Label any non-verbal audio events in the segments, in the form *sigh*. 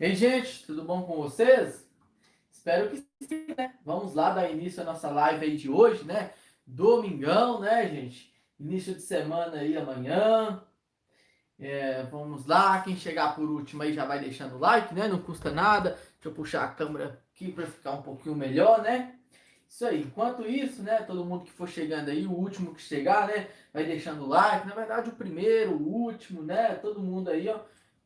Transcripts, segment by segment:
Ei, gente, tudo bom com vocês? Espero que sim, né? Vamos lá dar início à nossa live aí de hoje, né? Domingão, né, gente? Início de semana aí amanhã. É, vamos lá, quem chegar por último aí já vai deixando o like, né? Não custa nada. Deixa eu puxar a câmera aqui para ficar um pouquinho melhor, né? Isso aí. Enquanto isso, né? Todo mundo que for chegando aí, o último que chegar, né? Vai deixando o like. Na verdade, o primeiro, o último, né? Todo mundo aí, ó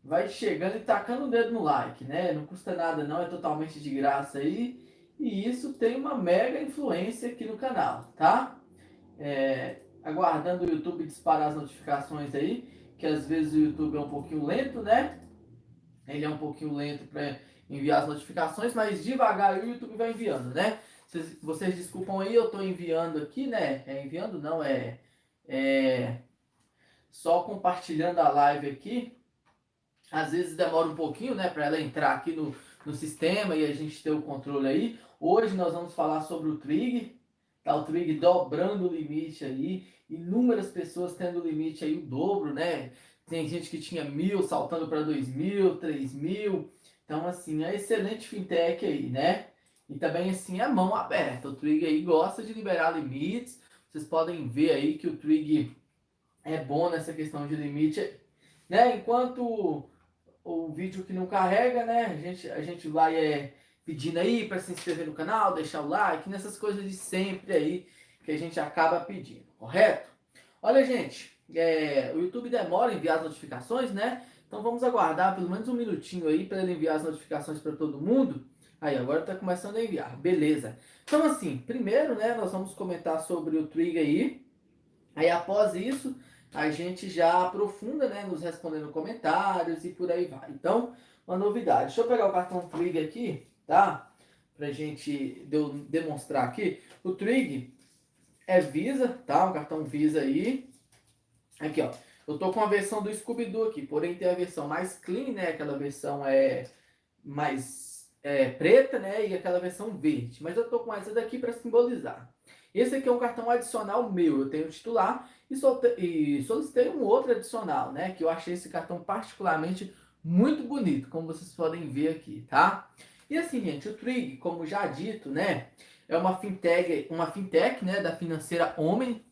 vai chegando e tacando o dedo no like, né? Não custa nada não, é totalmente de graça aí. E isso tem uma mega influência aqui no canal, tá? É, aguardando o YouTube disparar as notificações aí, que às vezes o YouTube é um pouquinho lento, né? Ele é um pouquinho lento para enviar as notificações, mas devagar o YouTube vai enviando, né? Vocês, vocês desculpam aí, eu estou enviando aqui, né? É enviando não, é, é só compartilhando a live aqui às vezes demora um pouquinho, né, para ela entrar aqui no, no sistema e a gente ter o controle aí. Hoje nós vamos falar sobre o Trig, tá? O Trig dobrando o limite aí, inúmeras pessoas tendo o limite aí o dobro, né? Tem gente que tinha mil saltando para dois mil, três mil. Então, assim, é excelente fintech aí, né? E também, assim, é mão aberta. O Trig aí gosta de liberar limites. Vocês podem ver aí que o Trig é bom nessa questão de limite, né? Enquanto o vídeo que não carrega, né? A gente, a gente vai é, pedindo aí para se inscrever no canal, deixar o like, nessas coisas de sempre aí que a gente acaba pedindo, correto? Olha, gente, é, o YouTube demora a enviar as notificações, né? Então vamos aguardar pelo menos um minutinho aí para ele enviar as notificações para todo mundo. Aí, agora está começando a enviar, beleza. Então assim, primeiro, né, nós vamos comentar sobre o Trigger aí. Aí após isso, a gente já aprofunda, né, nos respondendo comentários e por aí vai. Então, uma novidade. Deixa eu pegar o cartão Trig aqui, tá? Pra gente demonstrar aqui. O Trig é Visa, tá? Um cartão Visa aí. Aqui, ó. Eu tô com a versão do Scooby-Doo aqui, porém tem a versão mais clean, né? Aquela versão é mais é, preta, né? E aquela versão verde. Mas eu tô com essa daqui para simbolizar. Esse aqui é um cartão adicional meu. Eu tenho titular e, solicitei um outro adicional, né? Que eu achei esse cartão particularmente muito bonito, como vocês podem ver aqui, tá? E assim, gente, o Trig, como já dito, né? É uma fintech, uma fintech, né? Da financeira Homem,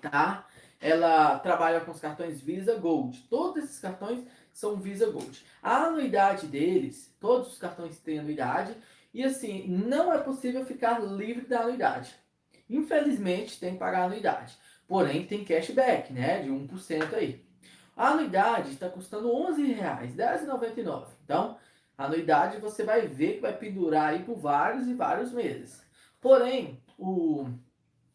tá? Ela trabalha com os cartões Visa Gold. Todos esses cartões são Visa Gold. A anuidade deles, todos os cartões têm anuidade. E assim, não é possível ficar livre da anuidade. Infelizmente, tem que pagar anuidade. Porém, tem cashback, né? De 1% aí. A anuidade está custando R$ 11,00, R$10,99. Então, a anuidade você vai ver que vai pendurar aí por vários e vários meses. Porém, o,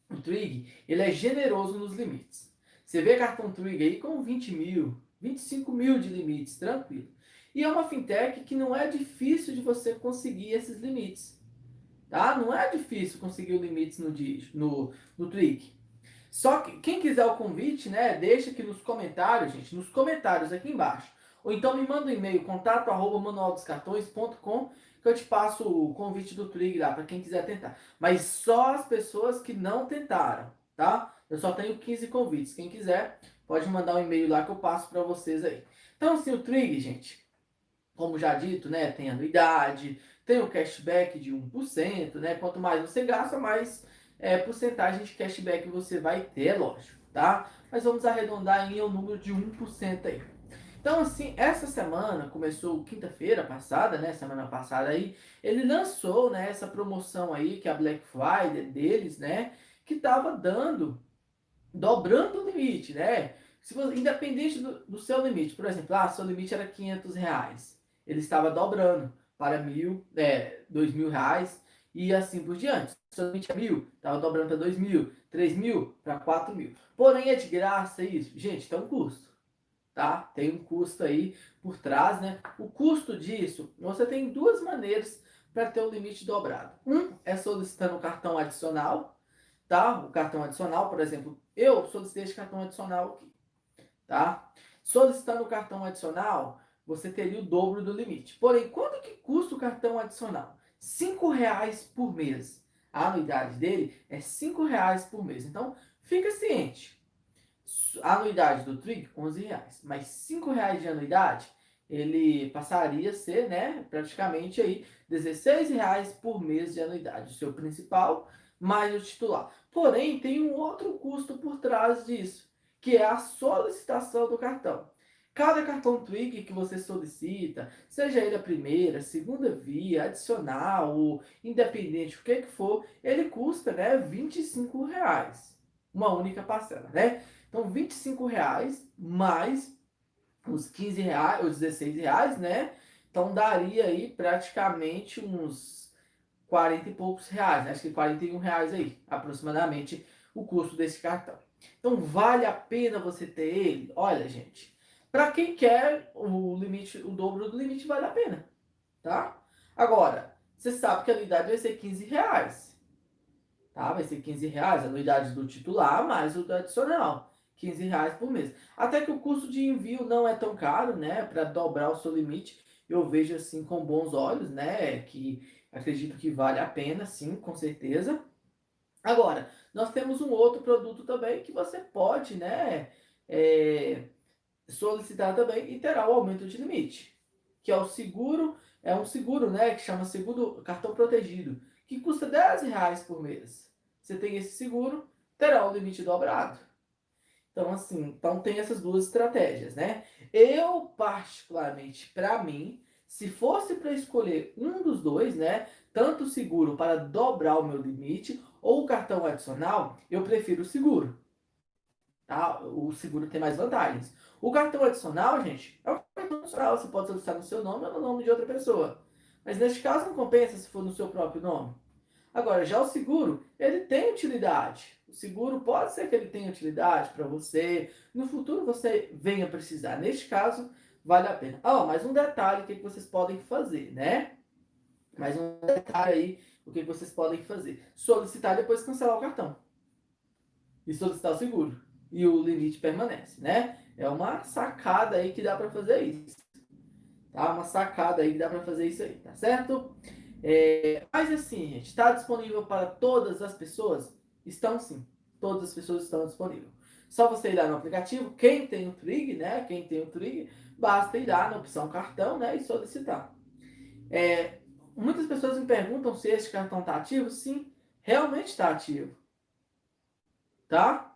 o Trig, ele é generoso nos limites. Você vê cartão Trig aí com 20 mil, 25 mil de limites, tranquilo. E é uma fintech que não é difícil de você conseguir esses limites tá? Não é difícil conseguir limites no, no, no Trick. Só que quem quiser o convite, né, deixa aqui nos comentários, gente, nos comentários aqui embaixo. Ou então me manda um e-mail, contato arroba que eu te passo o convite do Trig lá, para quem quiser tentar. Mas só as pessoas que não tentaram, tá? Eu só tenho 15 convites. Quem quiser, pode mandar um e-mail lá que eu passo para vocês aí. Então, assim, o Trig, gente, como já dito, né, tem anuidade, tem o cashback de 1%, né? Quanto mais você gasta, mais é, porcentagem de cashback você vai ter, lógico, tá? Mas vamos arredondar em um número de 1% aí. Então, assim, essa semana, começou quinta-feira passada, né? Semana passada aí, ele lançou, né, essa promoção aí, que é a Black Friday deles, né? Que tava dando, dobrando o limite, né? Se você, independente do, do seu limite, por exemplo, ah, seu limite era 500 reais, ele estava dobrando para mil, é, dois mil reais e assim por diante. Somente mil, estava dobrando para dois mil, três mil para quatro mil. Porém, é de graça isso. Gente, tem um custo, tá? Tem um custo aí por trás, né? O custo disso, você tem duas maneiras para ter o limite dobrado. Um é solicitando o cartão adicional, tá? O cartão adicional, por exemplo, eu solicitei esse cartão adicional aqui, tá? Solicitando o cartão adicional, você teria o dobro do limite. Porém, quanto que custa o cartão adicional? R$ reais por mês. A anuidade dele é R$ reais por mês. Então, fica ciente. A anuidade do Trig, R$ reais. Mas R$ reais de anuidade, ele passaria a ser, né, praticamente aí 16 reais por mês de anuidade, o seu principal mais o titular. Porém, tem um outro custo por trás disso, que é a solicitação do cartão. Cada cartão Twig que você solicita, seja ele a primeira, segunda via, adicional, ou independente, o que que for, ele custa, né, 25 reais. Uma única parcela, né? Então, 25 reais mais os 15 reais, os 16 reais, né? Então, daria aí praticamente uns 40 e poucos reais, né? acho que 41 reais aí, aproximadamente, o custo desse cartão. Então, vale a pena você ter ele? Olha, gente, para quem quer o limite, o dobro do limite vale a pena, tá? Agora, você sabe que a anuidade vai ser 15 reais, tá? Vai ser 15 reais a anuidade do titular mais o do adicional, 15 reais por mês. Até que o custo de envio não é tão caro, né? Para dobrar o seu limite, eu vejo assim com bons olhos, né? Que acredito que vale a pena, sim, com certeza. Agora, nós temos um outro produto também que você pode, né? É solicitar também e terá o aumento de limite, que é o seguro, é um seguro, né, que chama seguro cartão protegido, que custa 10 reais por mês. Você tem esse seguro, terá o limite dobrado. Então, assim, então tem essas duas estratégias, né? Eu, particularmente, para mim, se fosse para escolher um dos dois, né, tanto o seguro para dobrar o meu limite ou o cartão adicional, eu prefiro o seguro. Tá? O seguro tem mais vantagens. O cartão adicional, gente, é o cartão adicional. Você pode solicitar no seu nome ou no nome de outra pessoa. Mas neste caso não compensa se for no seu próprio nome. Agora, já o seguro, ele tem utilidade. O seguro pode ser que ele tenha utilidade para você. No futuro você venha precisar. Neste caso, vale a pena. Ah, mais um detalhe, o que vocês podem fazer, né? Mais um detalhe aí, o que vocês podem fazer. Solicitar depois cancelar o cartão. E solicitar o seguro. E o limite permanece, né? É uma sacada aí que dá para fazer isso. Tá? Uma sacada aí que dá para fazer isso aí, tá certo? É, mas assim, gente, está disponível para todas as pessoas? Estão sim. Todas as pessoas estão disponíveis. Só você ir lá no aplicativo, quem tem o Trig, né? Quem tem o Trig, basta ir lá na opção cartão, né? E solicitar. É, muitas pessoas me perguntam se este cartão está ativo. Sim, realmente está ativo. Tá?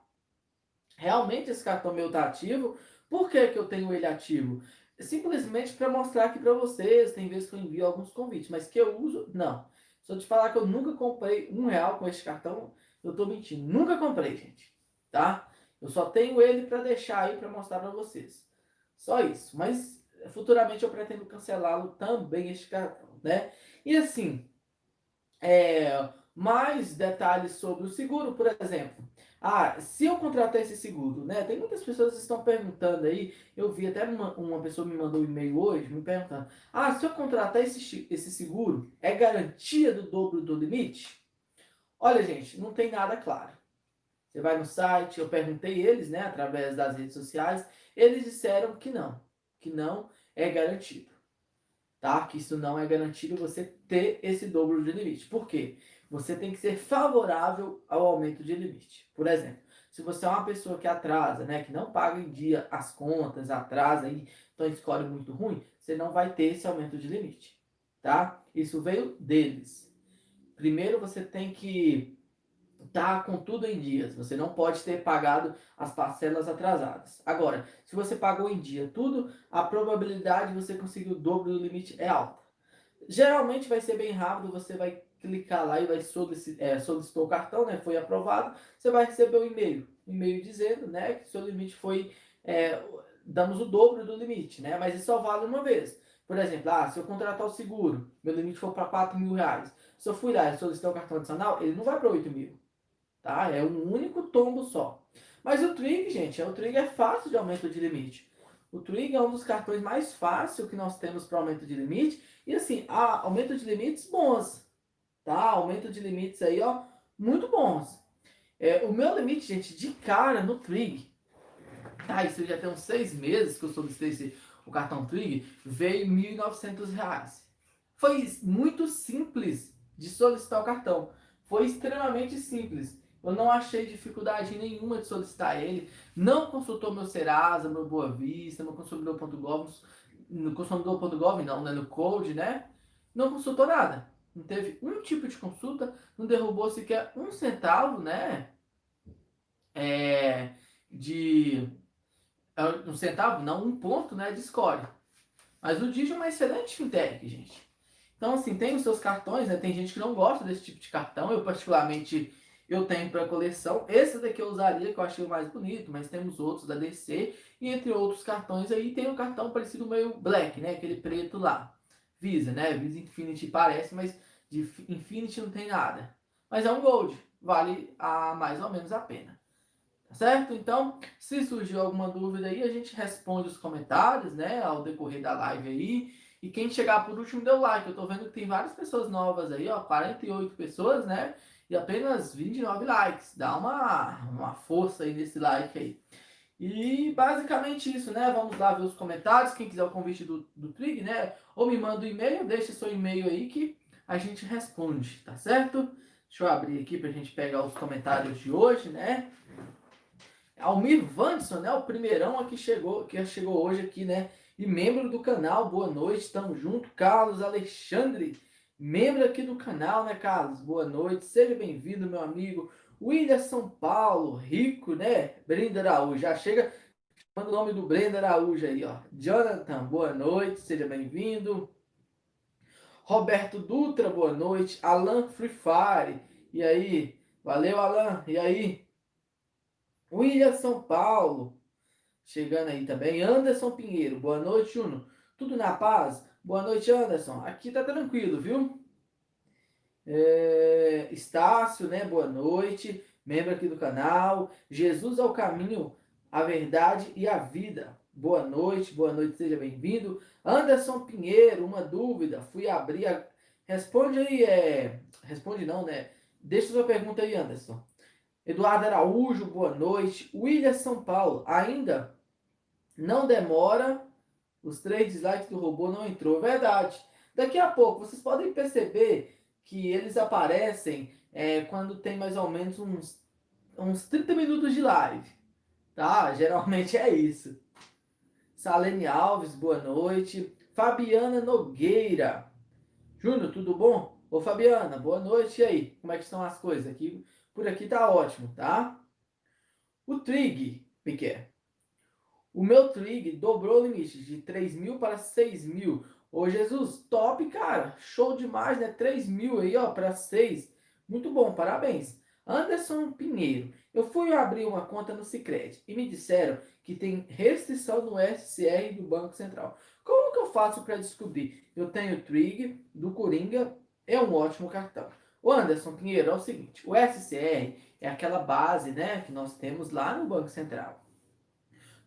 Realmente esse cartão meu está ativo. Por que, que eu tenho ele ativo? Simplesmente para mostrar aqui para vocês. Tem vezes que eu envio alguns convites, mas que eu uso, não. Se eu te falar que eu nunca comprei um real com esse cartão, eu estou mentindo. Nunca comprei, gente. Tá? Eu só tenho ele para deixar aí para mostrar para vocês. Só isso. Mas futuramente eu pretendo cancelá-lo também, este cartão, né? E assim, é, mais detalhes sobre o seguro, por exemplo. Ah, se eu contratar esse seguro, né? Tem muitas pessoas que estão perguntando aí. Eu vi até uma, uma pessoa me mandou um e-mail hoje me perguntando: Ah, se eu contratar esse, esse seguro, é garantia do dobro do limite? Olha, gente, não tem nada claro. Você vai no site, eu perguntei eles, né, através das redes sociais, eles disseram que não, que não é garantido. Tá? Que isso não é garantido você ter esse dobro de limite. Por quê? Você tem que ser favorável ao aumento de limite. Por exemplo, se você é uma pessoa que atrasa, né, que não paga em dia as contas, atrasa e então escolhe muito ruim, você não vai ter esse aumento de limite, tá? Isso veio deles. Primeiro você tem que estar tá com tudo em dias. Você não pode ter pagado as parcelas atrasadas. Agora, se você pagou em dia tudo, a probabilidade de você conseguir o dobro do limite é alta. Geralmente vai ser bem rápido, você vai clicar lá e vai solicitar, é, solicitou o cartão, né? Foi aprovado, você vai receber um e-mail. e-mail dizendo, né, que seu limite foi. É, damos o dobro do limite, né? Mas isso só vale uma vez. Por exemplo, ah, se eu contratar o seguro, meu limite for para 4 mil reais. Se eu fui lá e solicitar o cartão adicional, ele não vai para 8 mil. Tá? É um único tombo só. Mas o Trig, gente, o Trig é fácil de aumento de limite. O Trig é um dos cartões mais fáceis que nós temos para aumento de limite. E assim, há aumento de limites bons tá? Aumento de limites aí, ó, muito bons. É, o meu limite, gente, de cara no Trig, tá? Isso já tem uns seis meses que eu solicitei o cartão Trig, veio R$ 1.900. Foi muito simples de solicitar o cartão. Foi extremamente simples. Eu não achei dificuldade nenhuma de solicitar ele. Não consultou meu Serasa, meu Boa Vista, meu consumidor.gov. no consumidor.gov, não, né, no Code, né? Não consultou nada. Não teve um tipo de consulta, não derrubou sequer um centavo, né? É, de é, um centavo, não, um ponto, né, de score. Mas o Digi é uma excelente fintech, gente. Então, assim, tem os seus cartões, né? Tem gente que não gosta desse tipo de cartão. Eu, particularmente, eu tenho para coleção. Esse daqui eu usaria, que eu achei o mais bonito, mas temos outros da DC. E entre outros cartões aí, tem um cartão parecido meio black, né? Aquele preto lá. Visa, né? Visa Infinity parece, mas de Infinity não tem nada. Mas é um Gold. Vale a mais ou menos a pena. Tá certo? Então, se surgiu alguma dúvida aí, a gente responde os comentários, né? Ao decorrer da live aí. E quem chegar por último deu like. Eu tô vendo que tem várias pessoas novas aí, ó. 48 pessoas, né? E apenas 29 likes. Dá uma, uma força aí nesse like aí. E basicamente isso, né? Vamos lá ver os comentários. Quem quiser o convite do, do Trig, né? Ou me manda um e-mail, deixa seu e-mail aí que a gente responde, tá certo? Deixa eu abrir aqui pra gente pegar os comentários de hoje, né? Almir Vanson, né? O primeirão aqui chegou, que chegou hoje aqui, né? e membro do canal. Boa noite, estamos junto. Carlos Alexandre, membro aqui do canal, né, Carlos? Boa noite, seja bem-vindo, meu amigo. William São Paulo, rico, né? Brenda Araújo, já chega chamando o nome do Brenda Araújo aí, ó. Jonathan, boa noite, seja bem-vindo. Roberto Dutra, boa noite. Alan Free Fire, e aí? Valeu, Alan, e aí? William São Paulo, Chegando aí também. Anderson Pinheiro. Boa noite, Juno. Tudo na paz? Boa noite, Anderson. Aqui tá tranquilo, viu? É, Estácio, né? Boa noite. Membro aqui do canal. Jesus é o caminho, a verdade e a vida. Boa noite, boa noite, seja bem-vindo. Anderson Pinheiro, uma dúvida. Fui abrir a. Responde aí, é. Responde não, né? Deixa sua pergunta aí, Anderson. Eduardo Araújo, boa noite. William São Paulo, ainda não demora. Os três dislikes do robô não entrou. Verdade. Daqui a pouco, vocês podem perceber que eles aparecem é, quando tem mais ou menos uns, uns 30 minutos de live. Tá? *laughs* Geralmente é isso. Salene Alves, boa noite. Fabiana Nogueira. Júnior, tudo bom? Ô Fabiana, boa noite. E aí? Como é que estão as coisas? Aqui por aqui tá ótimo, tá? O Trig, Piquet. O meu Trig dobrou o limite de 3 mil para 6 mil. Ô Jesus, top, cara. Show demais, né? 3 mil aí, ó, para 6. Muito bom, parabéns. Anderson Pinheiro. Eu fui abrir uma conta no Cicred e me disseram que tem restrição no SCR do Banco Central. Como que eu faço para descobrir? Eu tenho o Trig do Coringa, é um ótimo cartão. O Anderson Pinheiro é o seguinte, o SCR é aquela base né, que nós temos lá no Banco Central.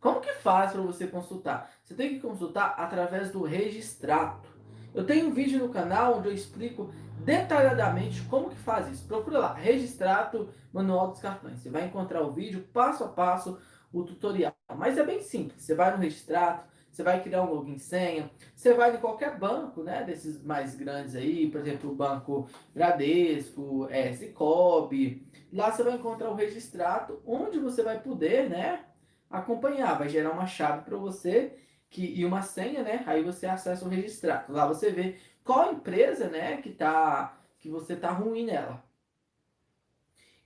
Como que faz para você consultar? Você tem que consultar através do registrato. Eu tenho um vídeo no canal onde eu explico detalhadamente como que faz isso. Procura lá, registrato manual dos cartões. Você vai encontrar o vídeo passo a passo, o tutorial. Mas é bem simples. Você vai no registrato, você vai criar um login senha, você vai em qualquer banco, né, desses mais grandes aí, por exemplo, o Banco Bradesco, é, Cicobi, lá você vai encontrar o registrado, onde você vai poder, né, acompanhar, vai gerar uma chave para você que, e uma senha, né, aí você acessa o registrado, lá você vê qual empresa, né, que tá, que você tá ruim nela.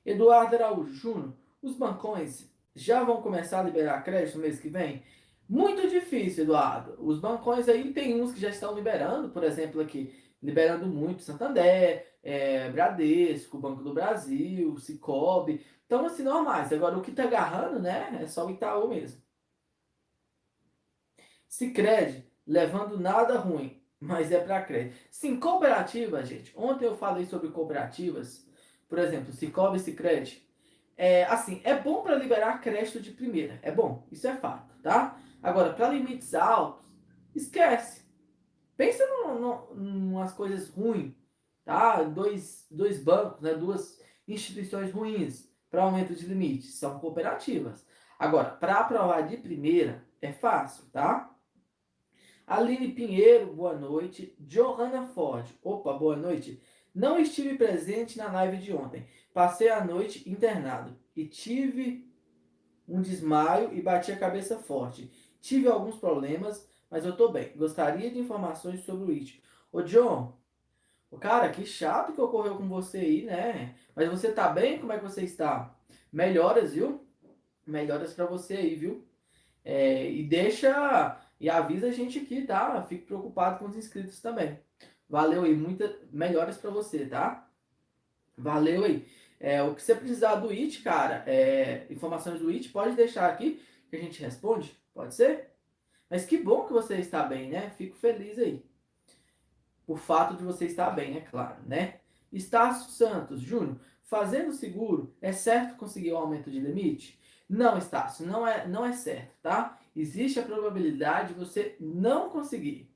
Eduardo Araújo Júnior, os bancões já vão começar a liberar crédito no mês que vem? Muito difícil, Eduardo. Os bancões aí tem uns que já estão liberando, por exemplo, aqui, liberando muito Santander, é, Bradesco, Banco do Brasil, Cicobi. Então, assim, normais. Agora, o que tá agarrando, né, é só o Itaú mesmo. Cicred, levando nada ruim, mas é para crédito. Sim, cooperativa, gente. Ontem eu falei sobre cooperativas, por exemplo, Cicobi e Cicred. É, assim, é bom para liberar crédito de primeira, é bom, isso é fato, tá? Agora, para limites altos, esquece. Pensa em umas coisas ruins, tá? Dois, dois bancos, né? duas instituições ruins para aumento de limites, são cooperativas. Agora, para aprovar de primeira, é fácil, tá? Aline Pinheiro, boa noite. Johanna Ford, opa, boa noite. Não estive presente na live de ontem. Passei a noite internado e tive um desmaio e bati a cabeça forte. Tive alguns problemas, mas eu tô bem. Gostaria de informações sobre o IT. Ô, John, cara, que chato que ocorreu com você aí, né? Mas você tá bem? Como é que você está? Melhoras, viu? Melhoras para você aí, viu? É, e deixa e avisa a gente aqui, tá? Fique preocupado com os inscritos também. Valeu aí, muitas melhoras para você, tá? Valeu aí. É, o que você precisar do IT, cara, é, informações do IT, pode deixar aqui que a gente responde, pode ser? Mas que bom que você está bem, né? Fico feliz aí. Por fato de você estar bem, é claro, né? Estácio Santos, Júnior, fazendo seguro, é certo conseguir o aumento de limite? Não, Estácio, não é, não é certo, tá? Existe a probabilidade de você não conseguir,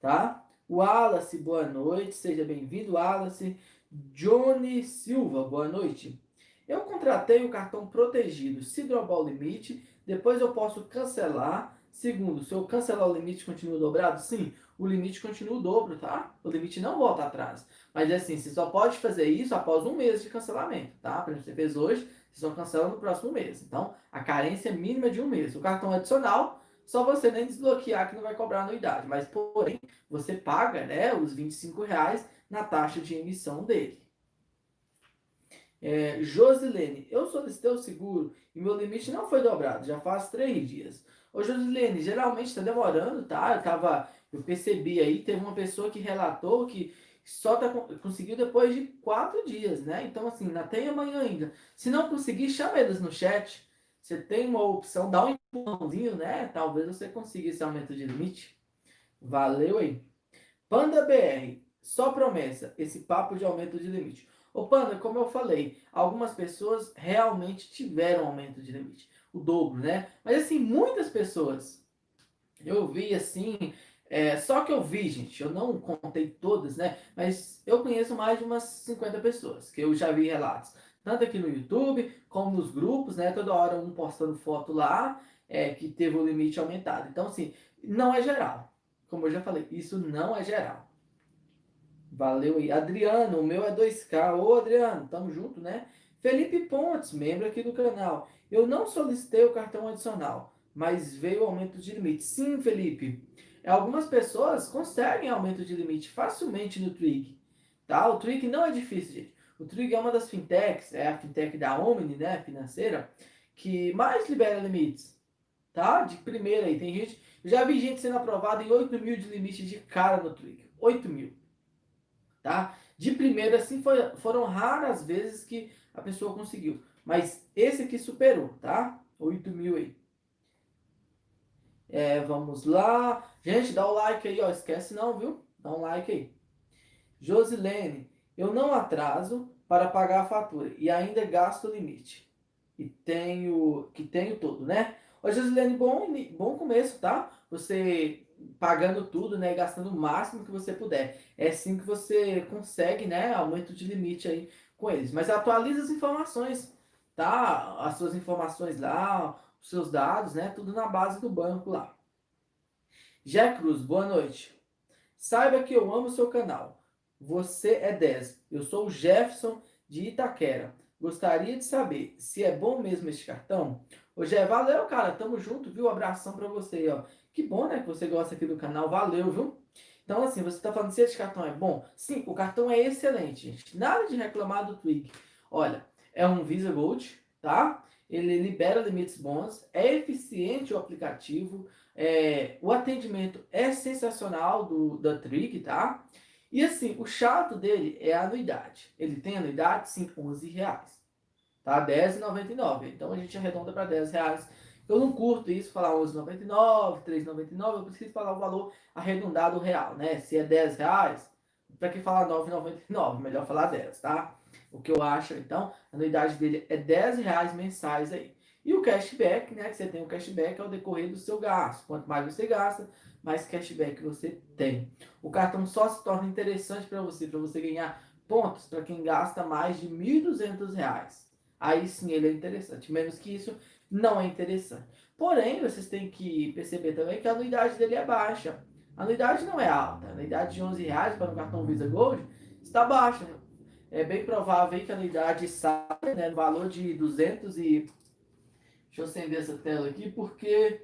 tá? Wallace, boa noite, seja bem-vindo, Wallace. Johnny Silva, boa noite. Eu contratei o cartão protegido Cidrobol Limite, depois eu posso cancelar. Segundo, se eu cancelar o limite, continua dobrado? Sim, o limite continua o dobro, tá? O limite não volta atrás. Mas assim, você só pode fazer isso após um mês de cancelamento, tá? Por exemplo, você fez hoje, você só cancela no próximo mês. Então, a carência é mínima de um mês. O cartão adicional, só você nem desbloquear que não vai cobrar anuidade. Mas, porém, você paga né, os 25 reais na taxa de emissão dele. É, Josilene, eu solicitei o seguro e meu limite não foi dobrado, já faz três dias. Ô Josilene, geralmente está demorando, tá? Eu, tava, eu percebi aí, teve uma pessoa que relatou que só tá, conseguiu depois de quatro dias, né? Então, assim, ainda tem amanhã ainda. Se não conseguir, chama eles no chat. Você tem uma opção, dá um empurrãozinho, né? Talvez você consiga esse aumento de limite. Valeu aí. Panda BR, só promessa, esse papo de aumento de limite. Ô Panda, como eu falei, algumas pessoas realmente tiveram aumento de limite, o dobro, né? Mas assim, muitas pessoas, eu vi assim, é, só que eu vi, gente, eu não contei todas, né? Mas eu conheço mais de umas 50 pessoas, que eu já vi relatos, tanto aqui no YouTube, como nos grupos, né? Toda hora um postando foto lá, é, que teve o limite aumentado. Então, assim, não é geral. Como eu já falei, isso não é geral. Valeu aí. Adriano, o meu é 2K. Ô, Adriano, tamo junto, né? Felipe Pontes, membro aqui do canal. Eu não solicitei o cartão adicional, mas veio o aumento de limite. Sim, Felipe. Algumas pessoas conseguem aumento de limite facilmente no Trig. Tá? O Trig não é difícil, gente. O Trig é uma das fintechs, é a fintech da Omni, né, financeira, que mais libera limites. Tá? De primeira aí. Tem gente. Já vi gente sendo aprovada em 8 mil de limite de cara no Trig. 8 mil tá? De primeira, assim, foi, foram raras vezes que a pessoa conseguiu. Mas esse aqui superou, tá? 8 mil aí. É, vamos lá. Gente, dá o like aí, ó. Esquece não, viu? Dá um like aí. Josilene, eu não atraso para pagar a fatura e ainda gasto o limite. E tenho, que tenho todo, né? Ô, Josilene, bom, bom começo, tá? Você pagando tudo, né, gastando o máximo que você puder. É assim que você consegue, né, aumento de limite aí com eles. Mas atualiza as informações, tá? As suas informações lá, os seus dados, né, tudo na base do banco lá. Jé Cruz, boa noite. Saiba que eu amo seu canal. Você é 10. Eu sou o Jefferson de Itaquera. Gostaria de saber se é bom mesmo este cartão. Ô, Jé, valeu, cara. Tamo junto, viu? abração para você, ó. Que bom, né, que você gosta aqui do canal. Valeu, viu? Então, assim, você está falando se esse cartão é bom? Sim, o cartão é excelente, gente. Nada de reclamar do Twig. Olha, é um Visa Gold, tá? Ele libera limites bons, é eficiente o aplicativo, é, o atendimento é sensacional do da Trig, tá? E assim, o chato dele é a anuidade. Ele tem anuidade, sim, 11 reais. Tá? R$10,99. Então a gente arredonda para 10 reais eu não curto isso, falar 11,99, 3,99, eu preciso falar o valor arredondado real, né? Se é 10 reais, para que falar 9,99? Melhor falar 10, tá? O que eu acho, então, a anuidade dele é 10 reais mensais aí. E o cashback, né? Que você tem o cashback ao decorrer do seu gasto. Quanto mais você gasta, mais cashback você tem. O cartão só se torna interessante para você, para você ganhar pontos para quem gasta mais de R$ 1.200. Aí sim ele é interessante. Menos que isso, não é interessante. Porém, vocês têm que perceber também que a anuidade dele é baixa. A anuidade não é alta. A anuidade de 11 reais para um cartão Visa Gold está baixa. É bem provável que a anuidade saia né, no valor de 200 e... Deixa eu acender essa tela aqui, porque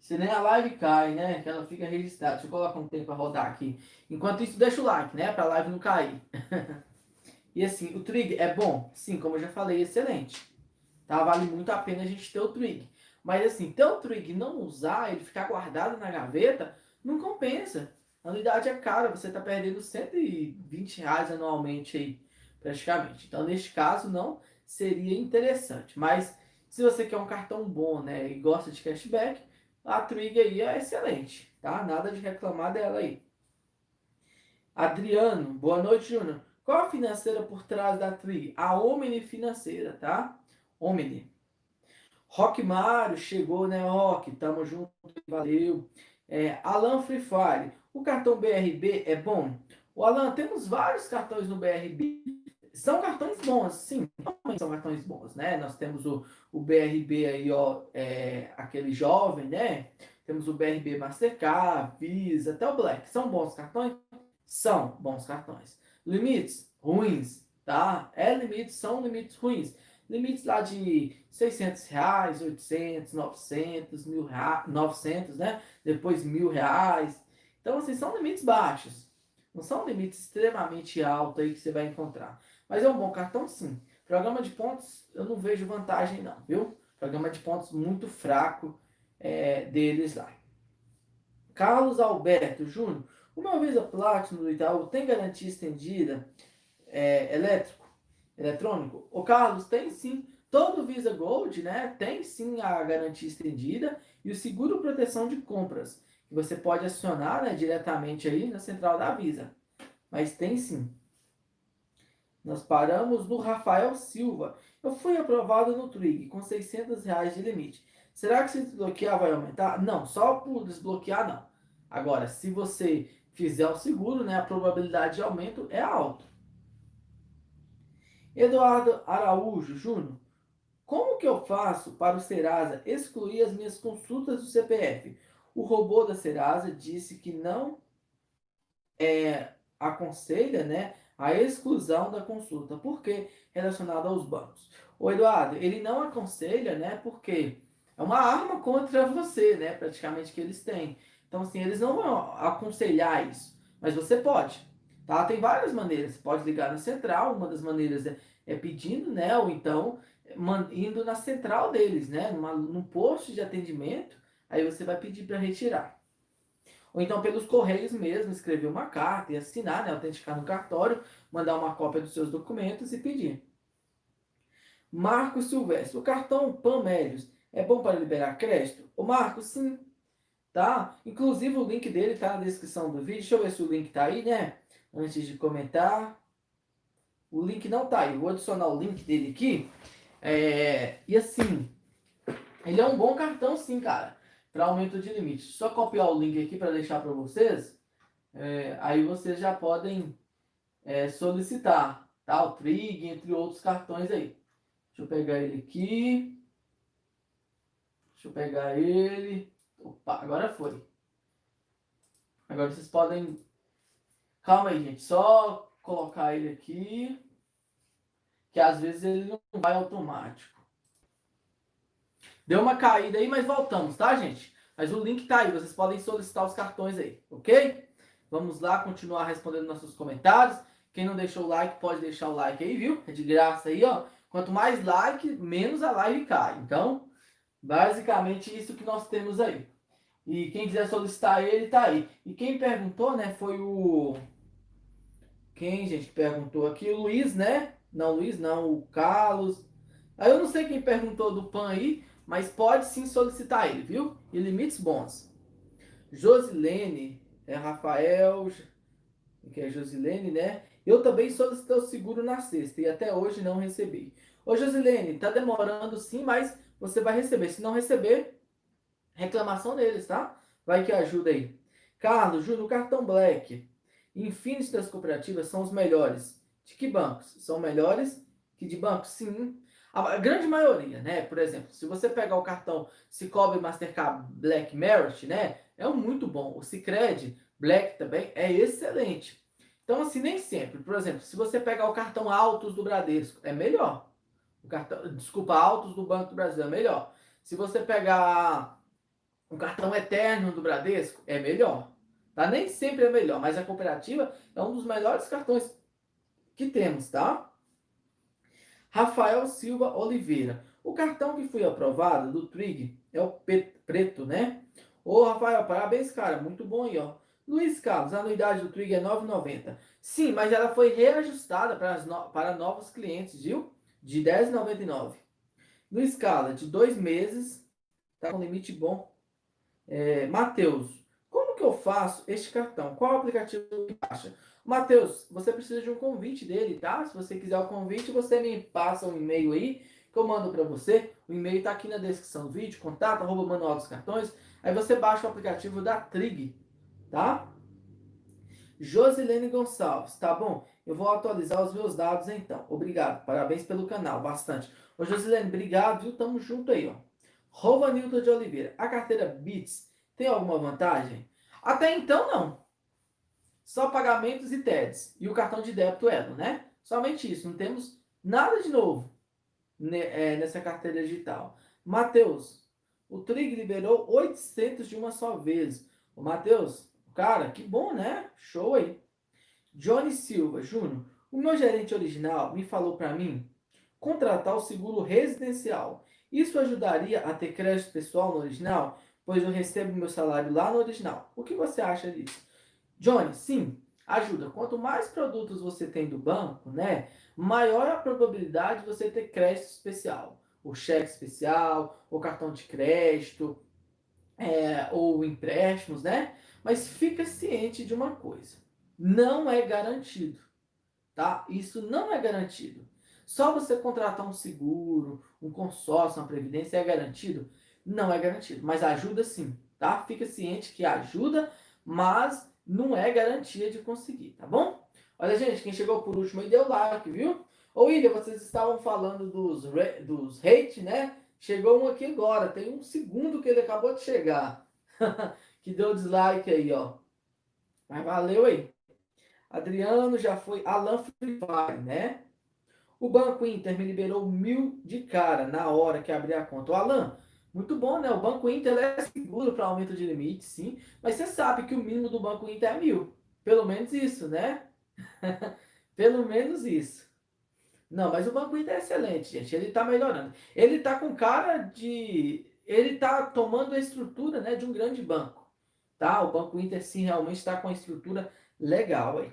Se nem a live cai, né? Que ela fica registrada. Deixa eu colocar um tempo para rodar aqui. Enquanto isso, deixa o like, né? Para a live não cair. *laughs* e assim, o trig é bom? Sim, como eu já falei, excelente. Tá? Vale muito a pena a gente ter o trig. Mas assim, ter o trig não usar, ele ficar guardado na gaveta, não compensa. A unidade é cara, você está perdendo 120 reais anualmente aí, praticamente. Então, neste caso, não seria interessante. Mas se você quer um cartão bom, né, e gosta de cashback, a Trig aí é excelente, tá? Nada de reclamar dela aí. Adriano, boa noite, Júnior. Qual a financeira por trás da Trig? A Omni Financeira, tá? Omni. Rock Mário chegou, né, Rock? Tamo junto, valeu. É, Alan Free Fire. O cartão BRB é bom? O Alan, temos vários cartões no BRB. São cartões bons, sim, são cartões bons, né? Nós temos o, o BRB aí, ó, é, aquele jovem, né? Temos o BRB Mastercard, Visa, até o Black. São bons cartões? São bons cartões. Limites ruins, tá? É limites, são limites ruins. Limites lá de 600 reais, 800, 900, mil reais, 900, né? Depois mil reais. Então, assim, são limites baixos. Não são limites extremamente altos aí que você vai encontrar. Mas é um bom cartão, sim. Programa de pontos, eu não vejo vantagem, não, viu? Programa de pontos muito fraco é, deles lá. Carlos Alberto Júnior, uma vez a Platinum do Itaú tem garantia estendida é, elétrico, eletrônico? O Carlos, tem sim. Todo Visa Gold, né, tem sim a garantia estendida e o seguro proteção de compras você pode acionar né, diretamente aí na central da Visa. Mas tem sim. Nós paramos no Rafael Silva. Eu fui aprovado no Trig com 600 reais de limite. Será que se desbloquear vai aumentar? Não, só por desbloquear não. Agora, se você fizer o seguro, né, a probabilidade de aumento é alta. Eduardo Araújo Júnior, como que eu faço para o Serasa excluir as minhas consultas do CPF? O robô da Serasa disse que não é, aconselha né, a exclusão da consulta. Por quê? Relacionado aos bancos. O Eduardo, ele não aconselha, né? Porque é uma arma contra você, né? Praticamente que eles têm. Então, assim, eles não vão aconselhar isso. Mas você pode. Tá? Tem várias maneiras. Você pode ligar na central. Uma das maneiras é, é pedindo, né? Ou então indo na central deles, né? Numa, num posto de atendimento. Aí você vai pedir para retirar. Ou então pelos correios mesmo, escrever uma carta e assinar, né, autenticar no cartório, mandar uma cópia dos seus documentos e pedir. Marcos Silvestre, o cartão Pamélios é bom para liberar crédito? O Marcos, sim. Tá? Inclusive o link dele está na descrição do vídeo. Deixa eu ver se o link está aí, né? Antes de comentar. O link não está aí. vou adicionar o link dele aqui. É... E assim, ele é um bom cartão sim, cara para aumento de limite. Só copiar o link aqui para deixar para vocês. É, aí vocês já podem é, solicitar, tá? O Trig, entre outros cartões aí. Deixa eu pegar ele aqui. Deixa eu pegar ele. Opa, agora foi. Agora vocês podem. Calma aí, gente. Só colocar ele aqui. Que às vezes ele não vai automático. Deu uma caída aí, mas voltamos, tá, gente? Mas o link tá aí, vocês podem solicitar os cartões aí, ok? Vamos lá continuar respondendo nossos comentários. Quem não deixou o like, pode deixar o like aí, viu? É de graça aí, ó. Quanto mais like, menos a live cai. Então, basicamente isso que nós temos aí. E quem quiser solicitar ele, tá aí. E quem perguntou, né, foi o... Quem, gente, perguntou aqui? O Luiz, né? Não, Luiz não, o Carlos. Aí eu não sei quem perguntou do PAN aí, mas pode sim solicitar ele, viu? E limites bons. Josilene, é Rafael, que é Josilene, né? Eu também solicitei o seguro na sexta e até hoje não recebi. Ô Josilene, tá demorando sim, mas você vai receber. Se não receber, reclamação deles, tá? Vai que ajuda aí. Carlos, Júnior, cartão Black. Infinity das cooperativas são os melhores. De que bancos? São melhores que de bancos? Sim. A grande maioria, né? Por exemplo, se você pegar o cartão Cicobi Mastercard Black Merit, né? É um muito bom. O Cicred Black também é excelente. Então, assim, nem sempre. Por exemplo, se você pegar o cartão Altos do Bradesco, é melhor. O cartão, desculpa, Altos do Banco do Brasil é melhor. Se você pegar um cartão eterno do Bradesco é melhor. Tá? Nem sempre é melhor, mas a cooperativa é um dos melhores cartões que temos, tá? Rafael Silva Oliveira. O cartão que foi aprovado do Trig é o preto, né? Ô, Rafael, parabéns, cara. Muito bom aí, ó. Luiz Carlos, a anuidade do Trig é 9,90. Sim, mas ela foi reajustada para, no... para novos clientes, viu? De 10,99. Luiz Carlos, de dois meses, tá com limite bom. É, Matheus, como que eu faço este cartão? Qual aplicativo que baixa? Matheus, você precisa de um convite dele, tá? Se você quiser o convite, você me passa um e-mail aí que eu mando para você. O e-mail está aqui na descrição do vídeo, contato, arroba manual dos cartões. Aí você baixa o aplicativo da Trig, tá? Josilene Gonçalves, tá bom? Eu vou atualizar os meus dados então. Obrigado, parabéns pelo canal, bastante. Ô Josilene, obrigado, viu? Tamo junto aí, ó. Rovanilton de Oliveira, a carteira Bits tem alguma vantagem? Até então, não. Só pagamentos e TEDs. E o cartão de débito Elo, né? Somente isso. Não temos nada de novo nessa carteira digital. Matheus, o Trig liberou 800 de uma só vez. O Matheus, cara, que bom, né? Show aí. Johnny Silva, Júnior, o meu gerente original me falou para mim contratar o seguro residencial. Isso ajudaria a ter crédito pessoal no original, pois eu recebo meu salário lá no original. O que você acha disso? Johnny, sim, ajuda. Quanto mais produtos você tem do banco, né, maior a probabilidade de você ter crédito especial. O cheque especial, o cartão de crédito, é, ou empréstimos, né? Mas fica ciente de uma coisa: não é garantido, tá? Isso não é garantido. Só você contratar um seguro, um consórcio, uma previdência é garantido? Não é garantido, mas ajuda sim, tá? Fica ciente que ajuda, mas não é garantia de conseguir, tá bom? Olha, gente, quem chegou por último aí deu like, viu? Ô, William, vocês estavam falando dos, dos hate, né? Chegou um aqui agora, tem um segundo que ele acabou de chegar. *laughs* que deu dislike aí, ó. Mas valeu aí. Adriano já foi. Alan Free Fire, né? O Banco Inter me liberou mil de cara na hora que abri a conta. O Alan, muito bom, né? O Banco Inter é seguro para aumento de limite, sim. Mas você sabe que o mínimo do Banco Inter é mil. Pelo menos isso, né? *laughs* Pelo menos isso. Não, mas o Banco Inter é excelente, gente. Ele está melhorando. Ele está com cara de. Ele está tomando a estrutura né, de um grande banco. Tá? O Banco Inter, sim, realmente está com a estrutura legal aí.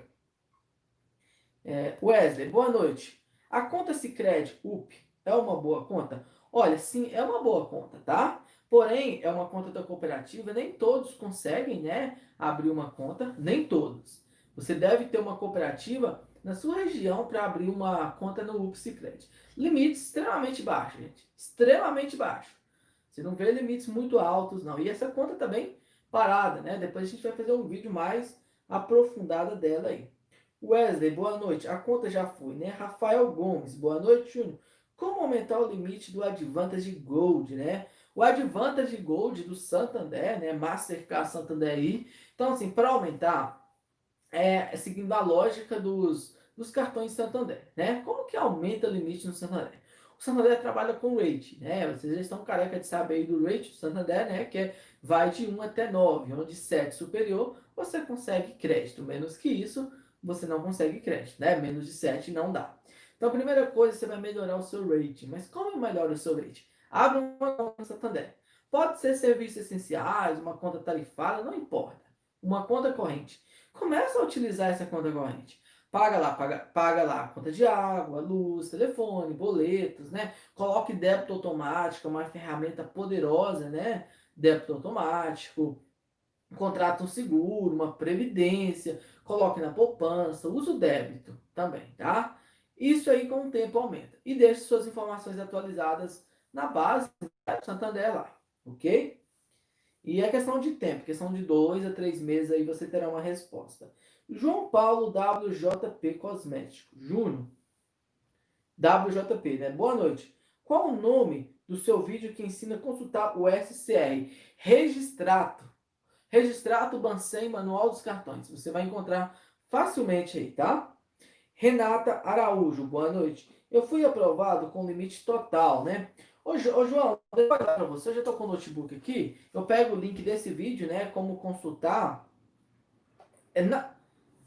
É, Wesley, boa noite. A conta Sicredi UP é uma boa conta? Olha, sim, é uma boa conta, tá? Porém, é uma conta da cooperativa, nem todos conseguem, né, abrir uma conta, nem todos. Você deve ter uma cooperativa na sua região para abrir uma conta no UP Sicredi. Limite extremamente baixo, gente. Extremamente baixo. Você não vê limites muito altos, não. E essa conta também tá parada, né? Depois a gente vai fazer um vídeo mais aprofundado dela aí. Wesley, boa noite. A conta já foi, né? Rafael Gomes, boa noite, Júnior. Como aumentar o limite do Advantage Gold, né? O Advantage Gold do Santander, né? Mastercard Santander aí. Então, assim, para aumentar, é, é seguindo a lógica dos, dos cartões Santander, né? Como que aumenta o limite no Santander? O Santander trabalha com rate, né? Vocês já estão careca de saber aí do rate do Santander, né? Que é, vai de 1 até 9, onde 7 superior, você consegue crédito. Menos que isso, você não consegue crédito, né? Menos de 7 não dá. Então, a primeira coisa, você vai melhorar o seu rating. Mas como melhora o seu rating? Abra uma conta no Santander. Pode ser serviços essenciais, uma conta tarifária, não importa. Uma conta corrente. Começa a utilizar essa conta corrente. Paga lá, paga, paga lá conta de água, luz, telefone, boletos, né? Coloque débito automático, é uma ferramenta poderosa, né? Débito automático. Contrata um seguro, uma previdência, coloque na poupança, use o débito também, tá? Isso aí com o tempo aumenta. E deixe suas informações atualizadas na base do Santander lá, ok? E é questão de tempo, questão de dois a três meses aí você terá uma resposta. João Paulo WJP Cosmético. Júnior. WJP, né? Boa noite. Qual o nome do seu vídeo que ensina a consultar o SCR? Registrato. Registrato Bancem Manual dos Cartões. Você vai encontrar facilmente aí, tá? Renata Araújo, boa noite. Eu fui aprovado com limite total, né? Ô, ô João, eu vou para você, eu já estou com o notebook aqui, eu pego o link desse vídeo, né, como consultar. É na,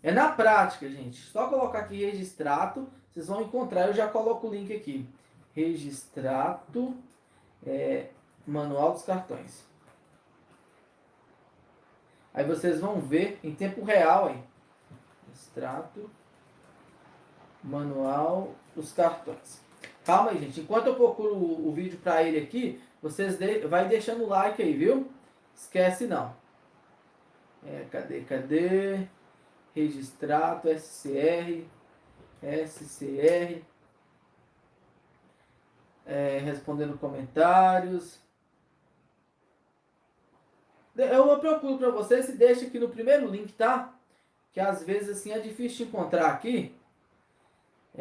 é na prática, gente. Só colocar aqui registrato, vocês vão encontrar, eu já coloco o link aqui. Registrato, é, manual dos cartões. Aí vocês vão ver em tempo real aí. Extrato, manual dos cartões. Calma aí, gente. Enquanto eu procuro o, o vídeo para ele aqui, vocês de, vai deixando o like aí, viu? Esquece não. É, cadê, cadê? Registrato, SCR, SCR. É, respondendo comentários. Eu procuro para vocês e deixa aqui no primeiro link, tá? Que às vezes assim é difícil encontrar aqui.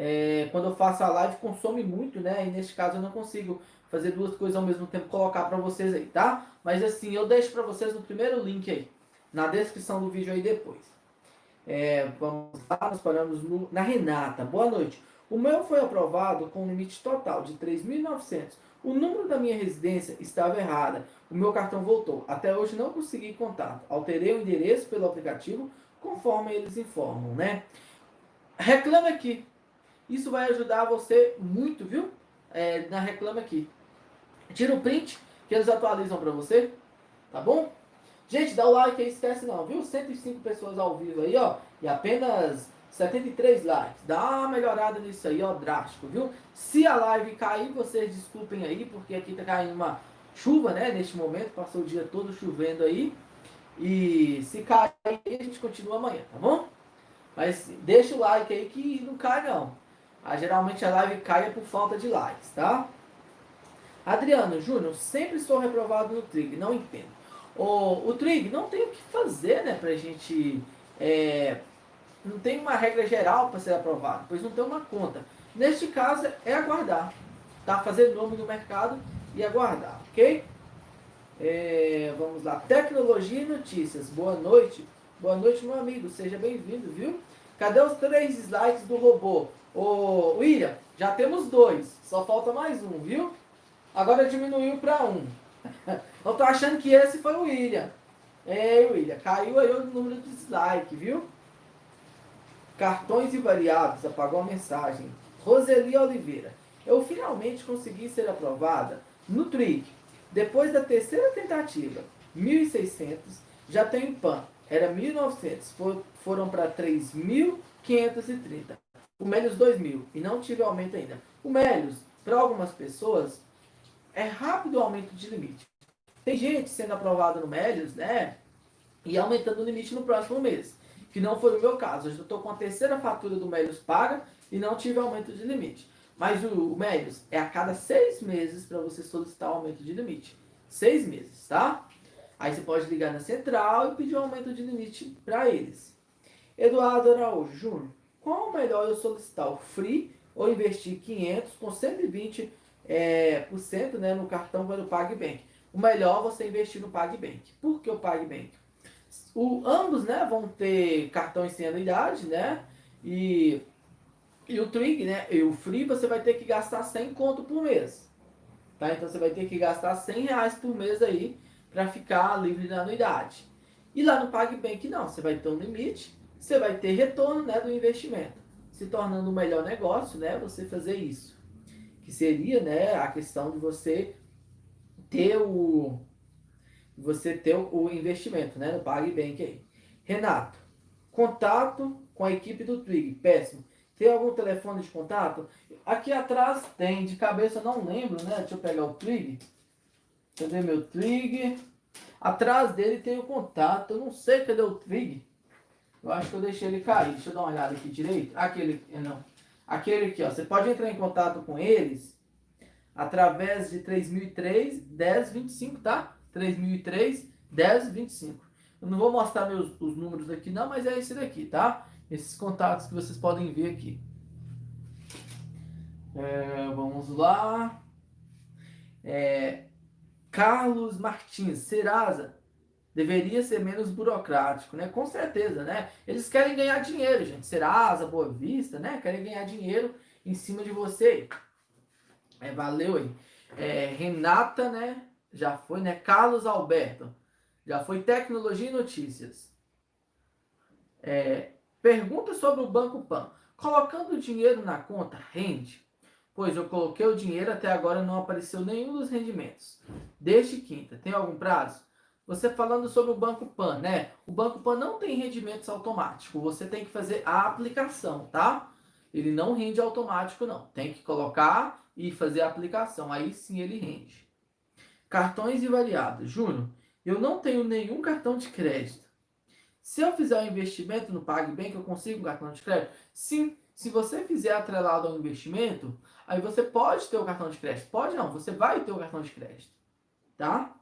É, quando eu faço a live consome muito, né? E neste caso eu não consigo fazer duas coisas ao mesmo tempo colocar para vocês aí, tá? Mas assim, eu deixo para vocês no primeiro link aí, na descrição do vídeo aí depois. É, vamos lá, nós paramos no, na Renata. Boa noite. O meu foi aprovado com limite total de 3.900. O número da minha residência estava errada. O meu cartão voltou. Até hoje não consegui contato. Alterei o endereço pelo aplicativo, conforme eles informam, né? Reclame aqui. Isso vai ajudar você muito, viu? É, na Reclame Aqui. Tira o print que eles atualizam para você, tá bom? Gente, dá o like aí, esquece não, viu? 105 pessoas ao vivo aí, ó. E apenas 73 likes. Dá uma melhorada nisso aí, ó, drástico, viu? Se a live cair, vocês desculpem aí, porque aqui tá caindo uma chuva, né? Neste momento, passou o dia todo chovendo aí. E se cair, a gente continua amanhã, tá bom? Mas deixa o like aí que não cai não. Ah, geralmente a live cai por falta de likes, tá? Adriano, Júnior, sempre sou reprovado no Trig, não entendo. O, o Trig não tem o que fazer, né, pra gente. É, não tem uma regra geral para ser aprovado, pois não tem uma conta. Neste caso, é aguardar, tá? Fazer nome no mercado e aguardar, ok? É, vamos lá. Tecnologia e notícias. Boa noite. Boa noite, meu amigo. Seja bem-vindo, viu? Cadê os três slides do robô? Ô, William, já temos dois. Só falta mais um, viu? Agora diminuiu para um. *laughs* Eu tô achando que esse foi o William. É, William, caiu aí o número de dislike, viu? Cartões invariados, apagou a mensagem. Roseli Oliveira. Eu finalmente consegui ser aprovada no TRIC. Depois da terceira tentativa, 1.600, já tenho PAN. Era 1.900, foram para 3.530 o Melios 2000 e não tive aumento ainda. O Melios, para algumas pessoas, é rápido o aumento de limite. Tem gente sendo aprovada no Melios, né? E aumentando o limite no próximo mês. Que não foi o meu caso. Eu estou com a terceira fatura do Melios paga e não tive aumento de limite. Mas o, o é a cada seis meses para você solicitar o aumento de limite. Seis meses, tá? Aí você pode ligar na central e pedir um aumento de limite para eles. Eduardo Araújo Júnior, qual melhor eu solicitar o free ou investir 500 com 120 é, por cento, né, no cartão pelo PagBank? O melhor é você investir no PagBank. Por que o PagBank? O, ambos né, vão ter cartões sem anuidade, né? E, e o Trig, né? E o Free você vai ter que gastar 100 conto por mês. Tá? Então você vai ter que gastar 100 reais por mês aí para ficar livre da anuidade. E lá no PagBank não, você vai ter um limite você vai ter retorno né, do investimento, se tornando um melhor negócio, né, você fazer isso. Que seria, né, a questão de você ter o você ter o investimento, né, no PagBank aí. Renato, contato com a equipe do Twig, péssimo. Tem algum telefone de contato? Aqui atrás tem, de cabeça não lembro, né? Deixa eu pegar o Twig. Cadê meu Twig? Atrás dele tem o contato. Eu não sei cadê o Twig. Eu acho que eu deixei ele cair. Deixa eu dar uma olhada aqui direito. Aquele, não. Aquele aqui, ó. Você pode entrar em contato com eles através de 3003 1025, tá? 3003 1025. Eu não vou mostrar meus, os números aqui não, mas é esse daqui, tá? Esses contatos que vocês podem ver aqui. É, vamos lá. É, Carlos Martins, Serasa, deveria ser menos burocrático, né? Com certeza, né? Eles querem ganhar dinheiro, gente. Serasa, Boa Vista, né? Querem ganhar dinheiro em cima de você. É, valeu aí. É, Renata, né? Já foi, né? Carlos Alberto. Já foi Tecnologia e Notícias. É, pergunta sobre o Banco Pan. Colocando o dinheiro na conta, rende? Pois eu coloquei o dinheiro, até agora não apareceu nenhum dos rendimentos. Desde quinta. Tem algum prazo? Você falando sobre o Banco Pan, né? O Banco Pan não tem rendimentos automáticos. Você tem que fazer a aplicação, tá? Ele não rende automático, não. Tem que colocar e fazer a aplicação. Aí sim ele rende. Cartões e variados. Júnior, eu não tenho nenhum cartão de crédito. Se eu fizer um investimento no PagBank, eu consigo um cartão de crédito? Sim. Se você fizer atrelado ao investimento, aí você pode ter o cartão de crédito. Pode não, você vai ter o cartão de crédito. Tá?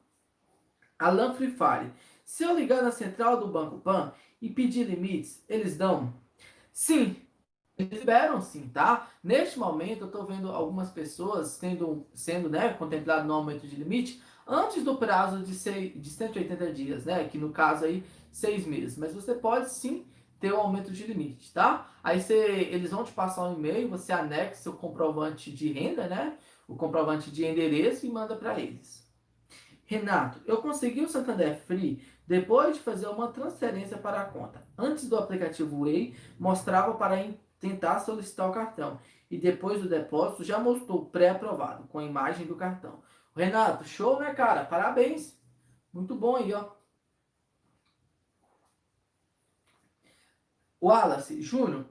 Alan Free Fire. Se eu ligar na central do Banco Pan e pedir limites, eles dão? Sim, eles liberam sim, tá? Neste momento, eu estou vendo algumas pessoas tendo, sendo né, contemplado no aumento de limite antes do prazo de, seis, de 180 dias, né? Que no caso aí, seis meses. Mas você pode sim ter um aumento de limite, tá? Aí você, eles vão te passar um e-mail, você anexa o comprovante de renda, né? O comprovante de endereço e manda para eles. Renato, eu consegui o Santander Free depois de fazer uma transferência para a conta. Antes do aplicativo Way, mostrava para tentar solicitar o cartão. E depois do depósito já mostrou pré-aprovado, com a imagem do cartão. Renato, show, né, cara? Parabéns. Muito bom aí, ó. Wallace, Júnior,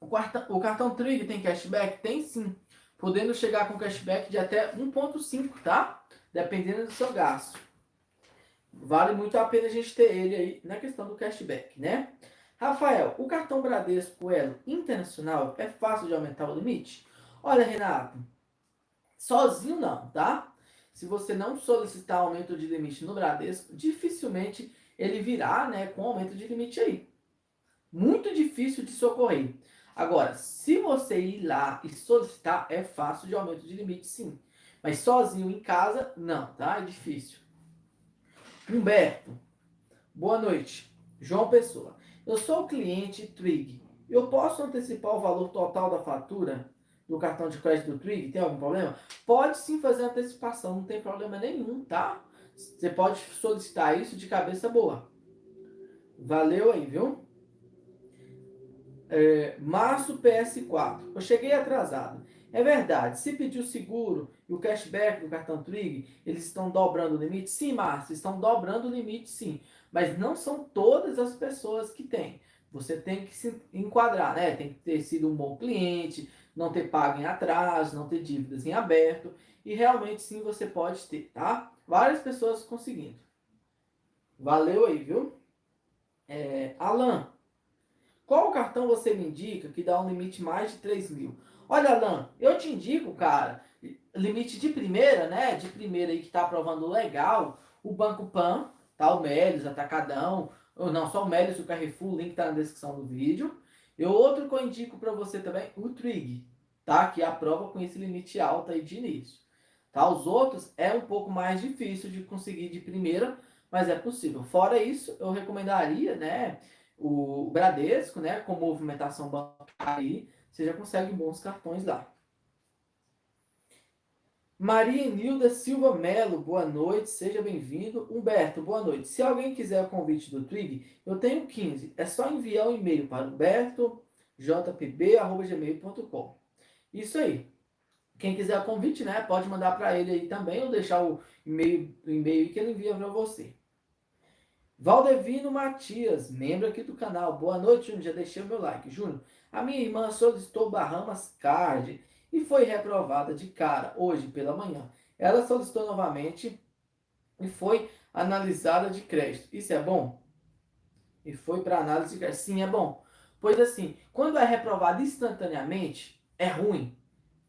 o o cartão Trig tem cashback? Tem sim. Podendo chegar com cashback de até 1,5, tá? Dependendo do seu gasto. Vale muito a pena a gente ter ele aí na questão do cashback, né? Rafael, o cartão Bradesco Elo Internacional é fácil de aumentar o limite? Olha, Renato, sozinho não, tá? Se você não solicitar aumento de limite no Bradesco, dificilmente ele virá, né, com aumento de limite aí. Muito difícil de socorrer. Agora, se você ir lá e solicitar, é fácil de aumento de limite, sim. Mas sozinho em casa, não, tá? É difícil. Humberto, boa noite. João Pessoa. Eu sou cliente Trig. Eu posso antecipar o valor total da fatura do cartão de crédito do Trig? Tem algum problema? Pode sim fazer antecipação, não tem problema nenhum, tá? Você pode solicitar isso de cabeça boa. Valeu aí, viu? É, março PS4. Eu cheguei atrasado. É verdade. Se pedir o seguro o cashback do cartão Trig, eles estão dobrando o limite? Sim, Márcio, estão dobrando o limite, sim. Mas não são todas as pessoas que têm. Você tem que se enquadrar, né? Tem que ter sido um bom cliente, não ter pago em atraso, não ter dívidas em aberto. E realmente sim você pode ter, tá? Várias pessoas conseguindo. Valeu aí, viu? É, Alan, qual cartão você me indica que dá um limite mais de 3 mil? Olha, Alan, eu te indico, cara, limite de primeira, né? De primeira aí que tá aprovando legal, o Banco Pan, tá? O Melios, Atacadão, ou não, só o Melios e o Carrefour, o link tá na descrição do vídeo. E outro que eu indico para você também, o Trig, tá? Que aprova com esse limite alto aí de início. Tá? Os outros é um pouco mais difícil de conseguir de primeira, mas é possível. Fora isso, eu recomendaria, né, o Bradesco, né, com movimentação bancária aí, você já consegue bons cartões lá. Maria Nilda Silva Melo, boa noite, seja bem-vindo. Humberto, boa noite. Se alguém quiser o convite do Trig, eu tenho 15. É só enviar um e-mail para humbertojpb.gmail.com. Isso aí. Quem quiser o convite, né, pode mandar para ele aí também ou deixar o e-mail, o e-mail que ele envia para você. Valdevino Matias, membro aqui do canal. Boa noite, Júnior. Já deixei o meu like. Júnior, a minha irmã solicitou Bahamas Card e foi reprovada de cara hoje pela manhã. Ela solicitou novamente e foi analisada de crédito. Isso é bom? E foi para análise de crédito. Sim, é bom. Pois assim, quando é reprovado instantaneamente, é ruim,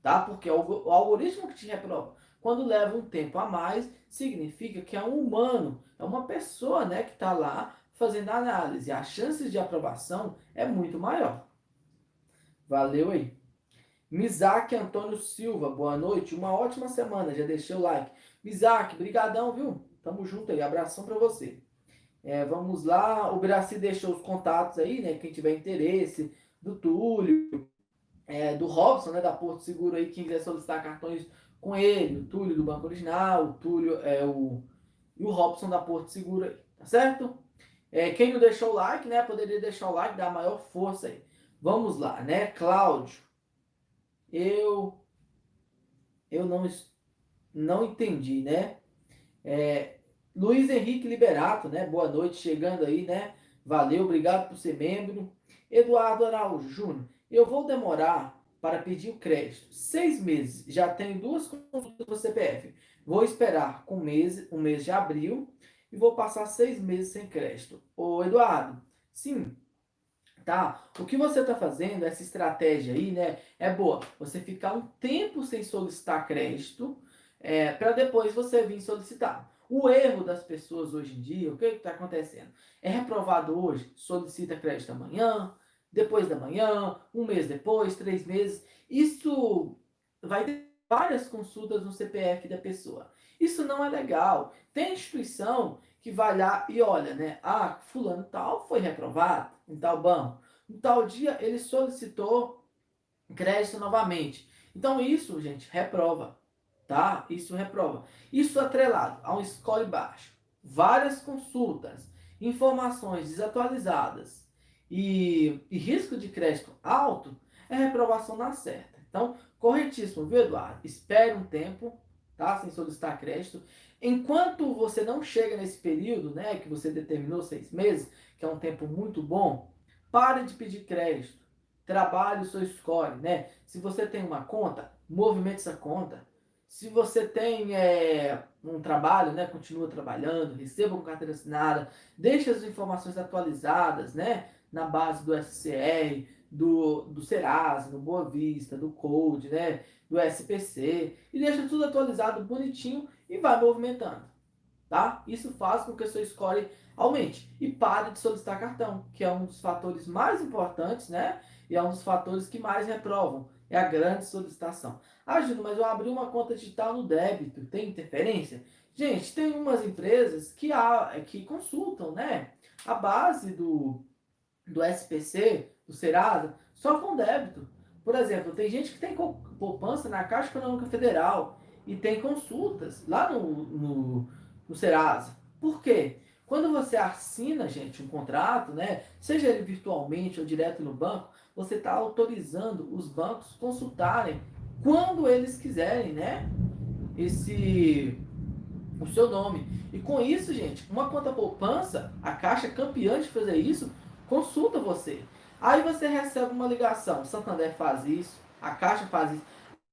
tá? Porque o, algoritmo que te reprova, quando leva um tempo a mais, significa que é um humano, é uma pessoa, né, que está lá fazendo a análise. A chance de aprovação é muito maior. Valeu aí. Mizak Antônio Silva, boa noite, uma ótima semana, já deixei o like. Mizak, brigadão, viu? Tamo junto aí, abração para você. É, vamos lá, o Braci deixou os contatos aí, né, quem tiver interesse, do Túlio, é, do Robson, né, da Porto Seguro aí, quem quiser solicitar cartões com ele, o Túlio do Banco Original, o Túlio é o e o Robson da Porto Seguro aí, tá certo? É, quem não deixou o like, né, poderia deixar o like, dar maior força aí. Vamos lá, né, Cláudio? Eu eu não não entendi, né? É, Luiz Henrique Liberato, né? Boa noite, chegando aí, né? Valeu, obrigado por ser membro. Eduardo Araújo Júnior, eu vou demorar para pedir o crédito. Seis meses, já tenho duas consultas do CPF. Vou esperar com um mês, um mês de abril e vou passar seis meses sem crédito. Ô, Eduardo, sim, tá? O que você está fazendo, essa estratégia aí, né, é boa. Você ficar um tempo sem solicitar crédito, é, para depois você vir solicitar. O erro das pessoas hoje em dia, o que está acontecendo? É reprovado hoje, solicita crédito amanhã, depois da manhã, um mês depois, três meses. Isso vai ter várias consultas no CPF da pessoa. Isso não é legal. Tem instituição que vai lá e olha, né? Ah, fulano tal foi reprovado em tal banco. Em tal dia ele solicitou crédito novamente. Então isso, gente, reprova tá? Isso reprova. Isso atrelado a um score baixo, várias consultas, informações desatualizadas e, e risco de crédito alto, é reprovação na certa. Então, corretíssimo, viu, Eduardo? Espere um tempo, tá? Sem solicitar crédito. Enquanto você não chega nesse período, né, que você determinou seis meses, que é um tempo muito bom, pare de pedir crédito. Trabalhe o seu score, né? Se você tem uma conta, movimente essa conta se você tem é, um trabalho, né, continua trabalhando, receba com carteira assinada, deixe as informações atualizadas, né, na base do SCR, do, do Serasa, do Boa Vista, do Code, né, do SPC, e deixa tudo atualizado, bonitinho, e vai movimentando, tá? Isso faz com que o seu score aumente. E pare de solicitar cartão, que é um dos fatores mais importantes, né, e é um dos fatores que mais reprovam, é a grande solicitação. Ah, mas eu abri uma conta digital no débito, tem interferência? Gente, tem umas empresas que, há, que consultam, né? A base do, do SPC, do Serasa, só com débito. Por exemplo, tem gente que tem poupança na Caixa Econômica Federal e tem consultas lá no, no, no Serasa. Por quê? Quando você assina, gente, um contrato, né, seja ele virtualmente ou direto no banco, você está autorizando os bancos consultarem quando eles quiserem, né? Esse o seu nome. E com isso, gente, uma conta poupança, a Caixa é campeã de fazer isso, consulta você. Aí você recebe uma ligação, Santander faz isso, a Caixa faz isso.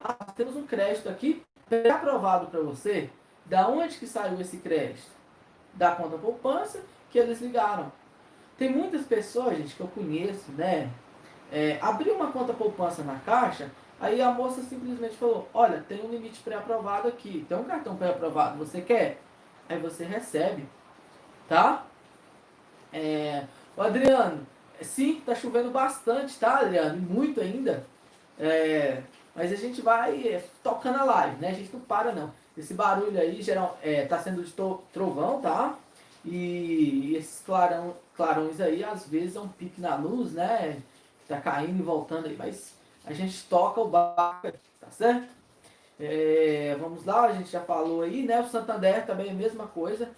Ah, temos um crédito aqui aprovado para você. Da onde que saiu esse crédito? Da conta poupança que eles ligaram. Tem muitas pessoas, gente, que eu conheço, né? É, abriu uma conta poupança na Caixa Aí a moça simplesmente falou: Olha, tem um limite pré-aprovado aqui, tem um cartão pré-aprovado, você quer? Aí você recebe, tá? É, o Adriano, sim, tá chovendo bastante, tá, Adriano? Muito ainda. É, mas a gente vai é, tocando a live, né? A gente não para, não. Esse barulho aí geral, é, tá sendo de trovão, tá? E, esses clarão, clarões aí, às vezes, é um pique na luz, né? Tá caindo e voltando aí, mas a gente toca o barco, tá certo? É, vamos lá, a gente já falou aí, né? O Santander também é a mesma coisa.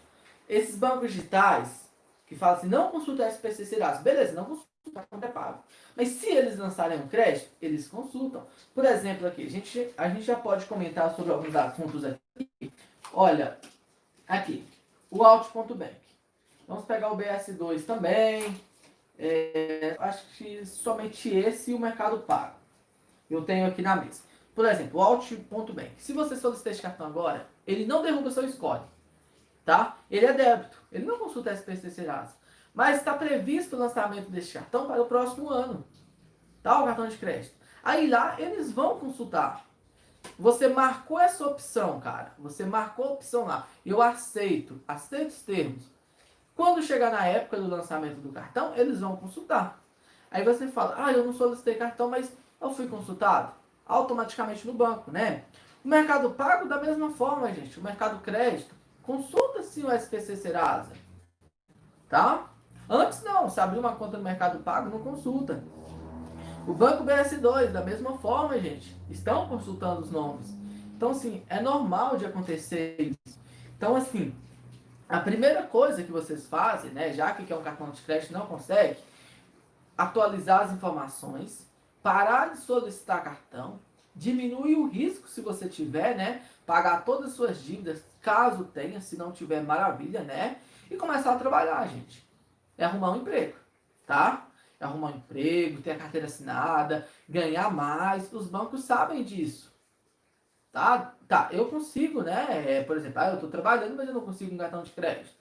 Esses bancos digitais que falam assim, não consulta SPC Serasa. Beleza, não consulta, é pago. Mas se eles lançarem um crédito, eles consultam. Por exemplo, aqui, a gente, a gente já pode comentar sobre alguns assuntos aqui. Olha, aqui, o Alt.bank. Vamos pegar o BS2 também. É, acho que somente esse e o Mercado Pago eu tenho aqui na mesa. Por exemplo, o Alt.bank. Se você solicitar esse cartão agora, ele não derruba seu score. Tá? Ele é débito. Ele não consulta SPC Serasa. Mas está previsto o lançamento desse cartão para o próximo ano. Tá? O cartão de crédito. Aí lá eles vão consultar. Você marcou essa opção, cara. Você marcou a opção lá. Eu aceito. Aceito os termos. Quando chegar na época do lançamento do cartão, eles vão consultar. Aí você fala, ah, eu não solicitei cartão, mas eu fui consultado automaticamente no banco, né? O mercado pago da mesma forma, gente. O mercado crédito consulta se o SPC Serasa, tá? Antes não, se abrir uma conta no mercado pago, não consulta. O banco BS2 da mesma forma, gente. Estão consultando os nomes. Então, assim, é normal de acontecer isso. Então, assim, a primeira coisa que vocês fazem, né, já que quer um cartão de crédito não consegue, atualizar as informações, parar de solicitar cartão, diminuir o risco se você tiver, né, pagar todas as suas dívidas, caso tenha, se não tiver, maravilha, né, e começar a trabalhar, gente. É arrumar um emprego, tá? É arrumar um emprego, ter a carteira assinada, ganhar mais. Os bancos sabem disso. Tá? Tá, eu consigo, né? É, por exemplo, ah, eu estou trabalhando, mas eu não consigo um cartão de crédito.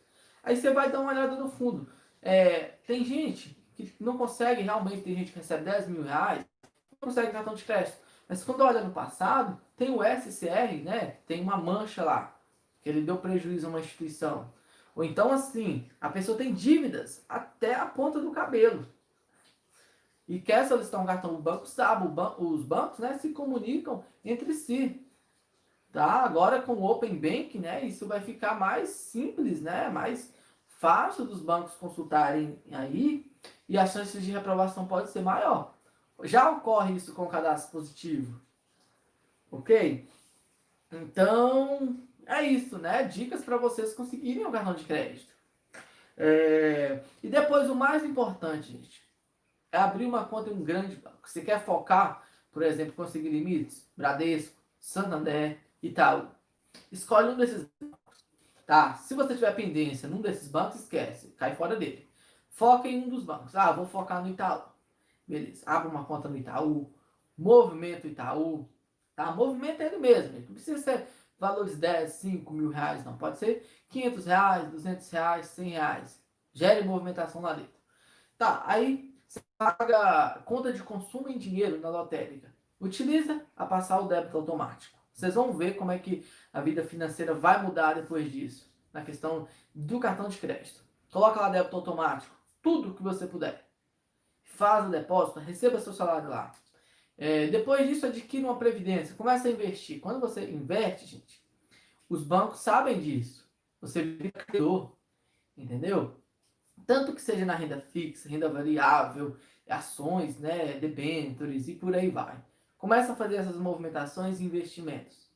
Aí você vai dar uma olhada no fundo. É, tem gente que não consegue realmente, tem gente que recebe 10 mil reais, não consegue cartão de crédito. Mas quando olha no passado, tem o SCR, né? Tem uma mancha lá, que ele deu prejuízo a uma instituição. Ou então, assim, a pessoa tem dívidas até a ponta do cabelo. E quer solicitar um cartão, o banco sabe, os bancos né, se comunicam entre si. Tá? Agora com o Open Bank, né, isso vai ficar mais simples, né, mais fácil dos bancos consultarem aí e as chances de reprovação pode ser maior. Já ocorre isso com o cadastro positivo. Ok? Então, é isso, né? Dicas para vocês conseguirem o cartão de crédito. É... E depois, o mais importante, gente, é abrir uma conta em um grande banco. Você quer focar, por exemplo, conseguir limites? Bradesco, Santander, Itaú. Escolhe um desses bancos. Tá? Se você tiver pendência num desses bancos, esquece, cai fora dele. Foca em um dos bancos. Ah, vou focar no Itaú. Beleza. Abre uma conta no Itaú. Movimento Itaú. Tá? Movimento é ele mesmo. Não precisa ser valores 10, 5 mil reais, não. Pode ser 500 reais, 200 reais, 100 reais. Gere movimentação lá dentro. Tá, aí você paga conta de consumo em dinheiro na lotérica. Utiliza a passar o débito automático. Vocês vão ver como é que a vida financeira vai mudar depois disso. Na questão do cartão de crédito. Coloca lá débito automático. Tudo que você puder. Faz o depósito, receba seu salário lá. É, depois disso, adquire uma previdência. Começa a investir. Quando você investe, gente, os bancos sabem disso. Você vira credor. Entendeu? Tanto que seja na renda fixa, renda variável, ações, né, debêntures e por aí vai. Começa a fazer essas movimentações e investimentos.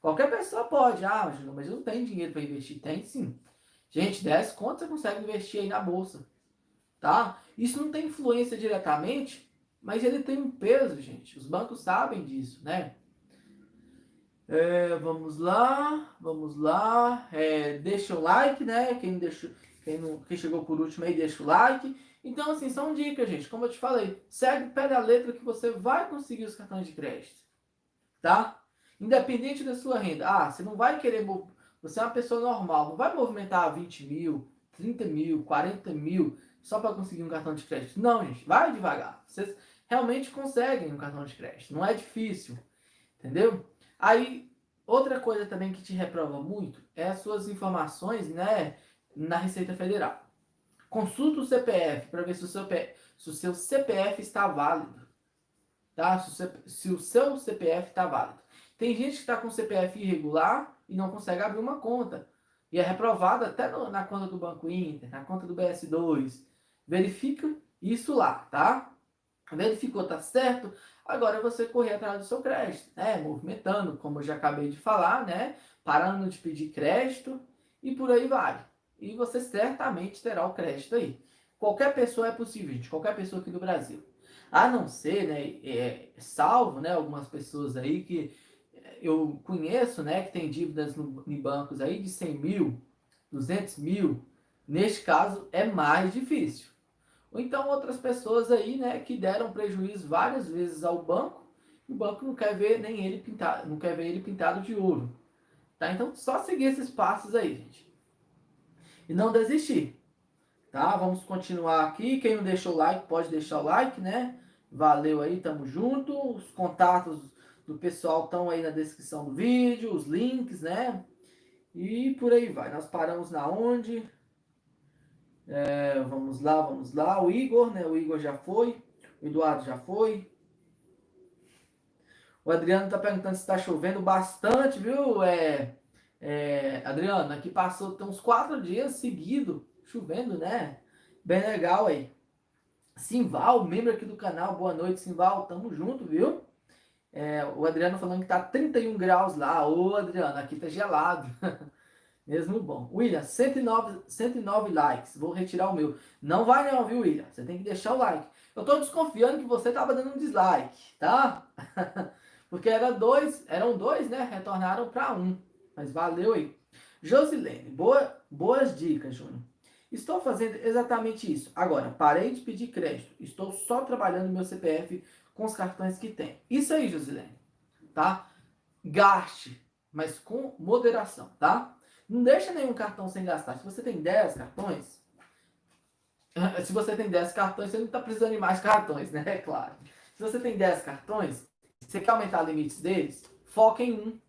Qualquer pessoa pode. Ah, mas eu não tenho dinheiro para investir. Tem sim. Gente, 10 contas você consegue investir aí na bolsa. Tá? Isso não tem influência diretamente, mas ele tem um peso, gente. Os bancos sabem disso, né? É, vamos lá, vamos lá. É, deixa o like, né? Quem, deixou, quem, não, quem chegou por último aí, deixa o like. Então, assim, são dicas, gente. Como eu te falei, segue pé da letra que você vai conseguir os cartões de crédito. Tá? Independente da sua renda. Ah, você não vai querer. Você é uma pessoa normal, não vai movimentar 20 mil, 30 mil, 40 mil só para conseguir um cartão de crédito. Não, gente, vai devagar. Vocês realmente conseguem um cartão de crédito. Não é difícil. Entendeu? Aí, outra coisa também que te reprova muito é as suas informações, né, na Receita Federal. Consulta o CPF para ver se o, seu, se o seu CPF está válido. Tá? Se o, se o seu CPF está válido. Tem gente que está com CPF irregular e não consegue abrir uma conta. E é reprovada até no, na conta do Banco Inter, na conta do BS2. Verifica isso lá, tá? Verificou, tá certo? Agora é você correr atrás do seu crédito, né? Movimentando, como eu já acabei de falar, né? Parando de pedir crédito e por aí vai e você certamente terá o crédito aí. Qualquer pessoa é possível, gente, qualquer pessoa aqui do Brasil. A não ser, né, é, salvo, né, algumas pessoas aí que eu conheço, né, que tem dívidas no, em bancos aí de 100 mil, 200 mil. Neste caso, é mais difícil. Ou então outras pessoas aí, né, que deram prejuízo várias vezes ao banco, o banco não quer ver nem ele pintado, não quer ver ele pintado de ouro. Tá? Então, só seguir esses passos aí, gente e não desistir. Tá? Vamos continuar aqui. Quem não deixou o like, pode deixar o like, né? Valeu aí, tamo junto. Os contatos do pessoal estão aí na descrição do vídeo, os links, né? E por aí vai. Nós paramos na onde? É, vamos lá, vamos lá. O Igor, né? O Igor já foi. O Eduardo já foi. O Adriano tá perguntando se está chovendo bastante, viu? É, é, Adriano, aqui passou tem uns quatro dias seguido chovendo, né? Bem legal aí. Simval, membro aqui do canal, boa noite, Simval, tamo junto, viu? É, o Adriano falando que tá 31 graus lá. Ô, Adriano, aqui tá gelado. *laughs* Mesmo bom. William, 109, 109 likes. Vou retirar o meu. Não vai não, viu, William? Você tem que deixar o like. Eu tô desconfiando que você tava dando um dislike, tá? *laughs* Porque era dois, eram dois, né? Retornaram para um. Mas valeu aí. Josilene, boa, boas dicas, Júnior. Estou fazendo exatamente isso. Agora, parei de pedir crédito. Estou só trabalhando meu CPF com os cartões que tem. Isso aí, Josilene. Tá? Gaste, mas com moderação, tá? Não deixa nenhum cartão sem gastar. Se você tem 10 cartões, *laughs* se você tem 10 cartões, você não está precisando de mais cartões, né? É claro. Se você tem 10 cartões, você quer aumentar limites deles, foca em um,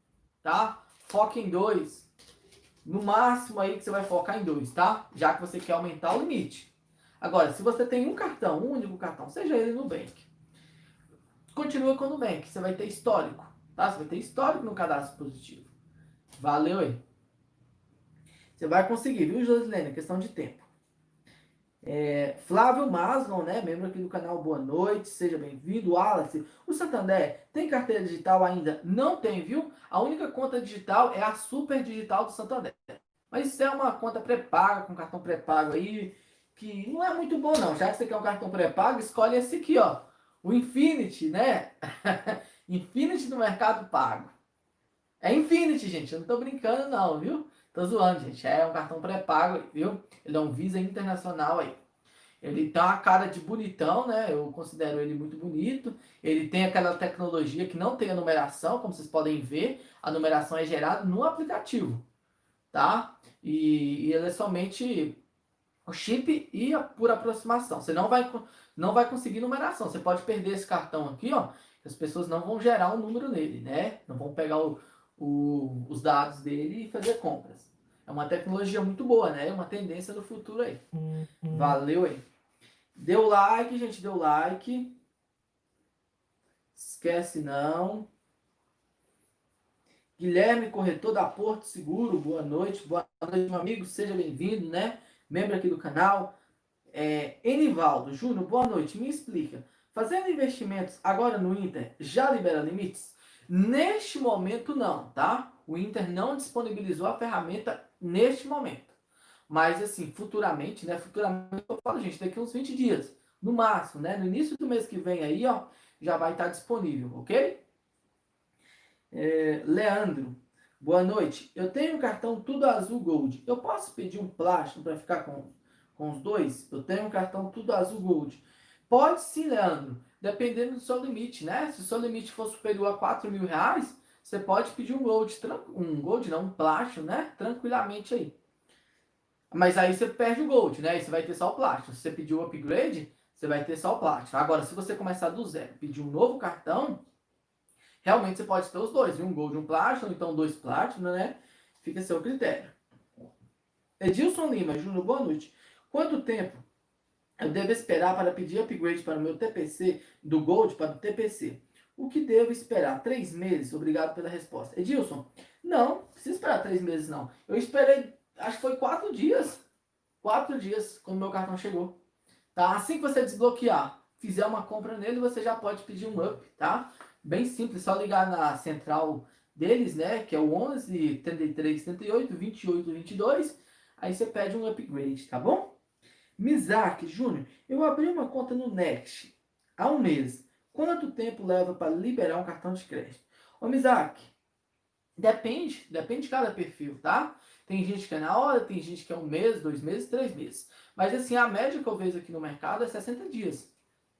tá? Foca em dois. No máximo aí que você vai focar em dois, tá? Já que você quer aumentar o limite. Agora, se você tem um cartão, um único cartão, seja ele no Bank, continua com o Nubank. Você vai ter histórico, tá? Você vai ter histórico no cadastro positivo. Valeu aí. Você vai conseguir, viu, Josilene? Questão de tempo. É, Flávio Maslon, né, membro aqui do canal, boa noite, seja bem-vindo. Wallace, o Santander tem carteira digital ainda? Não tem, viu? A única conta digital é a Super Digital do Santander. Mas isso é uma conta pré-paga, com cartão pré-pago aí, que não é muito bom não. Já que você quer um cartão pré-pago, escolhe esse aqui, ó. O Infinity, né? *laughs* Infinity no Mercado Pago. É Infinity, gente, eu não tô brincando não, viu? Tô zoando, gente. É um cartão pré-pago, viu? Ele é um Visa Internacional aí. Ele tem uma cara de bonitão, né? Eu considero ele muito bonito. Ele tem aquela tecnologia que não tem a numeração, como vocês podem ver. A numeração é gerada no aplicativo, tá? E, e ele é somente o chip e a, por aproximação. Você não vai, não vai conseguir numeração. Você pode perder esse cartão aqui, ó. As pessoas não vão gerar um número nele, né? Não vão pegar o, o, os dados dele e fazer compras. É uma tecnologia muito boa, né? É uma tendência do futuro aí. Uhum. Valeu aí. Deu like, gente, deu like. Esquece não. Guilherme, corretor da Porto Seguro, boa noite. Boa noite, meu amigo. Seja bem-vindo, né? Membro aqui do canal. É, Enivaldo, Júnior, boa noite. Me explica. Fazendo investimentos agora no Inter, já libera limites? Neste momento, não, tá? O Inter não disponibilizou a ferramenta neste momento. Mas, assim, futuramente, né? Futuramente, eu falo, gente, daqui uns 20 dias, no máximo, né? No início do mês que vem aí, ó, já vai estar disponível, ok? É, Leandro, boa noite. Eu tenho um cartão tudo azul gold. Eu posso pedir um plástico para ficar com, com os dois? Eu tenho um cartão tudo azul gold. Pode sim, Leandro dependendo do seu limite, né? Se o seu limite for superior a 4 mil reais, você pode pedir um gold, um gold não, um plástico, né? Tranquilamente aí. Mas aí você perde o gold, né? Aí você vai ter só o plástico. Se você pedir o upgrade, você vai ter só o plástico. Agora, se você começar do zero, pedir um novo cartão, realmente você pode ter os dois, um gold e um plástico, ou então dois plásticos, né? Fica a seu critério. Edilson Lima, Júnior, boa noite. Quanto tempo eu devo esperar para pedir upgrade para o meu TPC, do Gold para o TPC. O que devo esperar? Três meses? Obrigado pela resposta. Edilson, não, precisa esperar três meses não. Eu esperei, acho que foi quatro dias. Quatro dias quando meu cartão chegou. Tá? Assim que você desbloquear, fizer uma compra nele, você já pode pedir um up, tá? Bem simples, só ligar na central deles, né? Que é o 11 33 38 28 22. Aí você pede um upgrade, tá bom? Mizak Júnior, eu abri uma conta no Next há um mês. Quanto tempo leva para liberar um cartão de crédito? Ô Mizak, depende, depende de cada perfil, tá? Tem gente que é na hora, tem gente que é um mês, dois meses, três meses. Mas assim, a média que eu vejo aqui no mercado é 60 dias,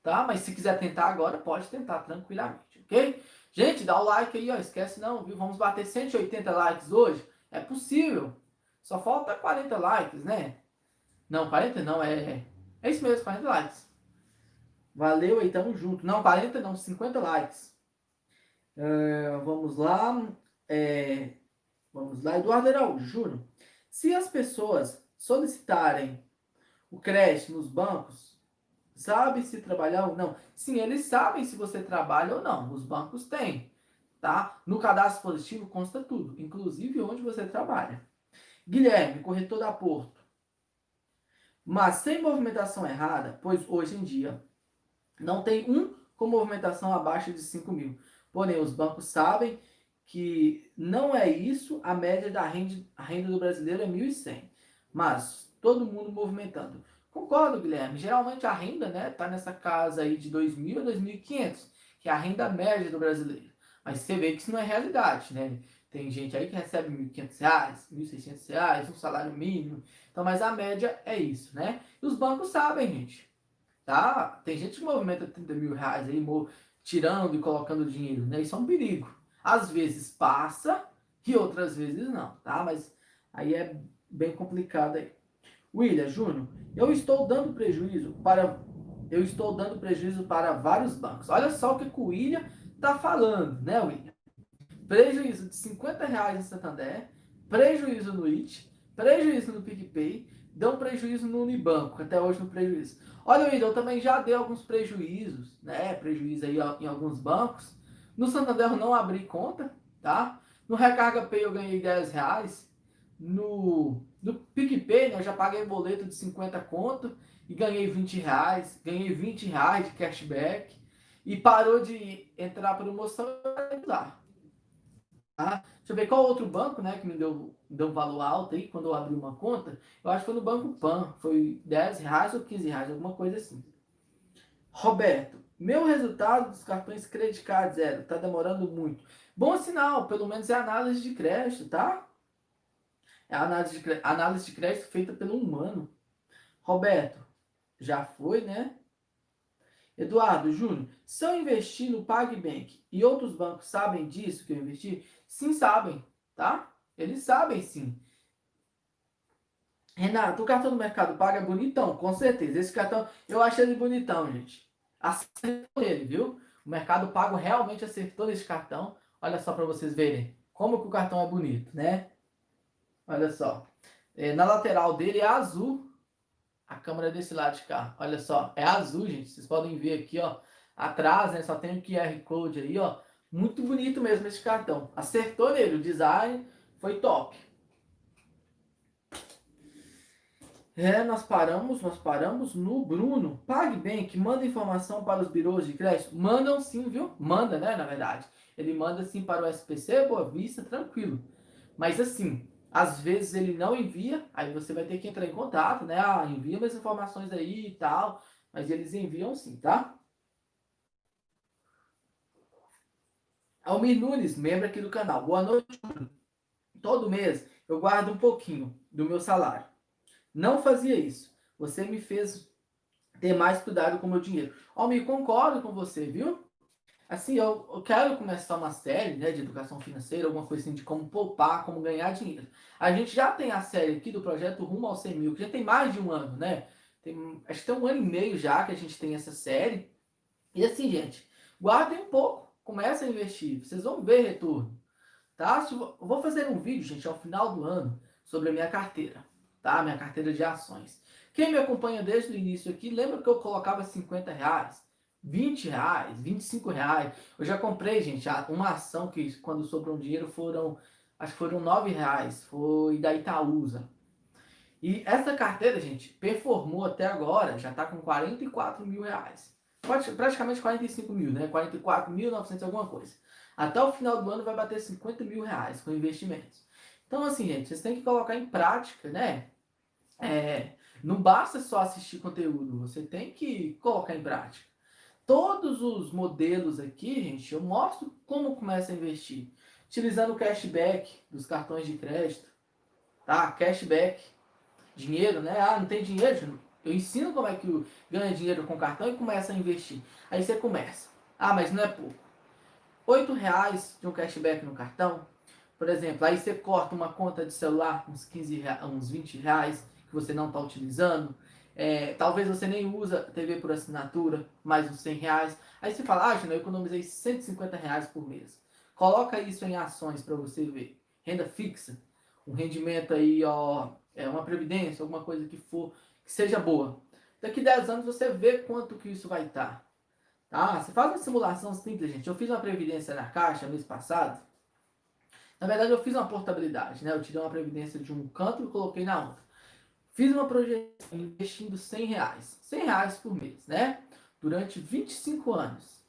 tá? Mas se quiser tentar agora, pode tentar tranquilamente, ok? Gente, dá o like aí, ó. Esquece não, viu? Vamos bater 180 likes hoje. É possível. Só falta 40 likes, né? Não, 40 não, é. É isso mesmo, 40 likes. Valeu aí, tamo junto. Não, 40 não, 50 likes. Uh, vamos lá. É, vamos lá, Eduardo Araújo Júnior. Se as pessoas solicitarem o crédito nos bancos, sabe se trabalhar ou não? Sim, eles sabem se você trabalha ou não. Os bancos têm, tá? No cadastro positivo consta tudo, inclusive onde você trabalha. Guilherme, corretor da Porto mas sem movimentação errada, pois hoje em dia não tem um com movimentação abaixo de 5 mil. Porém, os bancos sabem que não é isso, a média da renda, a renda do brasileiro é 1.100. Mas todo mundo movimentando. Concordo, Guilherme. Geralmente a renda né, tá nessa casa aí de 2.000 a 2.500, que é a renda média do brasileiro. Mas você vê que isso não é realidade, né? Tem gente aí que recebe R$ 1.500, R$ 1.600, um salário mínimo. Então, mas a média é isso, né? E os bancos sabem, gente. Tá? Tem gente que movimenta 30 mil reais aí, tirando e colocando dinheiro, né? Isso é um perigo. Às vezes passa e outras vezes não, tá? Mas aí é bem complicado aí. William Júnior, eu estou dando prejuízo para eu estou dando prejuízo para vários bancos. Olha só o que o William está falando, né, William? Prejuízo de 50 reais no Santander, prejuízo no IT, prejuízo no PicPay, um prejuízo no Unibanco, até hoje no prejuízo. Olha, William, eu também já dei alguns prejuízos, né? Prejuízo aí em alguns bancos. No Santander eu não abri conta, tá? No Recarga Pay eu ganhei 10 reais. No, no PicPay, né, eu já paguei boleto de 50 conto e ganhei 20 reais. Ganhei 20 reais de cashback. E parou de entrar promoção lá. Tá? Deixa eu ver qual outro banco né, que me deu, deu valor alto aí quando eu abri uma conta. Eu acho que foi no Banco Pan. Foi 10 reais ou 15 reais, alguma coisa assim. Roberto, meu resultado dos cartões Credit Zero tá demorando muito. Bom sinal, pelo menos é análise de crédito, tá? É análise de, análise de crédito feita pelo humano. Roberto, já foi, né? Eduardo Júnior, se eu investir no PagBank e outros bancos sabem disso que eu investi, sim sabem, tá? Eles sabem sim. Renato, o cartão do Mercado Pago é bonitão, com certeza. Esse cartão, eu achei ele bonitão, gente acertou ele, viu? O Mercado Pago realmente acertou nesse cartão. Olha só para vocês verem como que o cartão é bonito, né? Olha só. É, na lateral dele é azul. A câmera é desse lado de cá. Olha só, é azul, gente. Vocês podem ver aqui, ó. Atrás, né? Só tem o QR Code aí, ó. Muito bonito mesmo esse cartão. Acertou nele. O design foi top. É, nós paramos, nós paramos no Bruno. PagBank manda informação para os birôs de crédito? Mandam sim, viu? Manda, né, na verdade. Ele manda sim para o SPC, Boa Vista, tranquilo. Mas assim, às vezes ele não envia, aí você vai ter que entrar em contato, né? Ah, envia mais informações aí e tal. Mas eles enviam sim, tá? Almir Nunes, membro aqui do canal. Boa noite. Todo mês eu guardo um pouquinho do meu salário. Não fazia isso. Você me fez ter mais cuidado com o meu dinheiro. Me concordo com você, viu? Assim, eu, eu, quero começar uma série né, de educação financeira, alguma coisa assim de como poupar, como ganhar dinheiro. A gente já tem a série aqui do projeto Rumo ao 100 mil, que já tem mais de um ano, né? Tem, acho que tem um ano e meio já que a gente tem essa série. E assim, gente, guardem um pouco, comecem a investir, vocês vão ver retorno. Tá? Eu vou fazer um vídeo, gente, ao final do ano sobre a minha carteira tá? Minha carteira de ações. Quem me acompanha desde o início aqui, lembra que eu colocava 50 reais, 20 reais, 25 reais. Eu já comprei, gente, uma ação que quando sobrou um dinheiro foram, acho que foram 9 reais, foi da Itaúsa. E essa carteira, gente, performou até agora, já está com 44 mil reais. Praticamente 45 mil, né? 44.900 alguma coisa. Até o final do ano vai bater 50 mil reais com investimentos. Então, assim, gente, vocês têm que colocar em prática, né? É, não basta só assistir conteúdo, você tem que colocar em prática. Todos os modelos aqui, gente, eu mostro como começa a investir. Utilizando o cashback dos cartões de crédito, tá? Cashback, dinheiro, né? Ah, não tem dinheiro? Eu ensino como é que ganha dinheiro com cartão e começa a investir. Aí você começa. Ah, mas não é pouco. Oito reais de um cashback no cartão, por exemplo, aí você corta uma conta de celular, uns 15 reais, uns 20 reais, que você não está utilizando. É, talvez você nem usa TV por assinatura, mais uns 100 reais. Aí você fala, ah, Gina, eu economizei 150 reais por mês. Coloca isso em ações para você ver. Renda fixa, um rendimento aí, ó, é uma previdência, alguma coisa que for, que seja boa. Daqui 10 anos você vê quanto que isso vai estar. Tá? Você faz uma simulação simples, gente. Eu fiz uma previdência na Caixa mês passado. Na verdade, eu fiz uma portabilidade, né? Eu tirei uma previdência de um canto e coloquei na outra. Fiz uma projeção investindo 100 reais. 100 reais por mês, né? Durante 25 anos.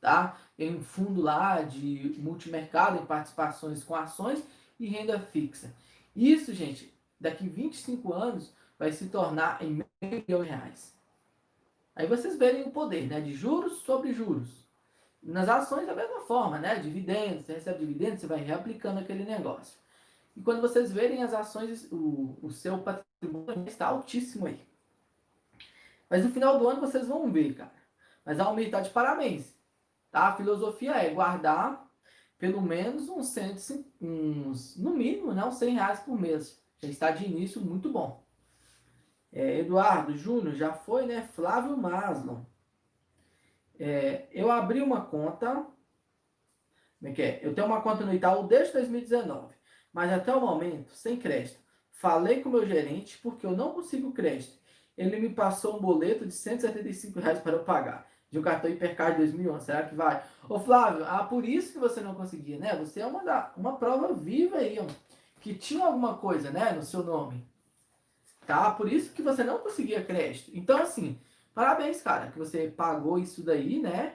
tá? Tem um fundo lá de multimercado em participações com ações e renda fixa. Isso, gente, daqui 25 anos vai se tornar em meio milhão de reais. Aí vocês verem o poder, né? De juros sobre juros. Nas ações da mesma forma, né? Dividendos, você recebe dividendos, você vai reaplicando aquele negócio. E quando vocês verem as ações, o, o seu patrimônio está altíssimo aí. Mas no final do ano vocês vão ver, cara. Mas a Almir de parabéns. Tá? A filosofia é guardar pelo menos uns, 100, uns no mínimo, né, uns 100 reais por mês. Já está de início muito bom. É, Eduardo Júnior, já foi, né? Flávio Maslon. É, eu abri uma conta. Como é que é? Eu tenho uma conta no Itaú desde 2019, mas até o momento, sem crédito. Falei com o meu gerente porque eu não consigo crédito. Ele me passou um boleto de 175 reais para eu pagar de um cartão Hipercard 2011. Será que vai? Ô Flávio, ah, por isso que você não conseguia, né? Você é uma, da, uma prova viva aí, ó, que tinha alguma coisa, né, no seu nome. Tá? Por isso que você não conseguia crédito. Então, assim, parabéns, cara, que você pagou isso daí, né?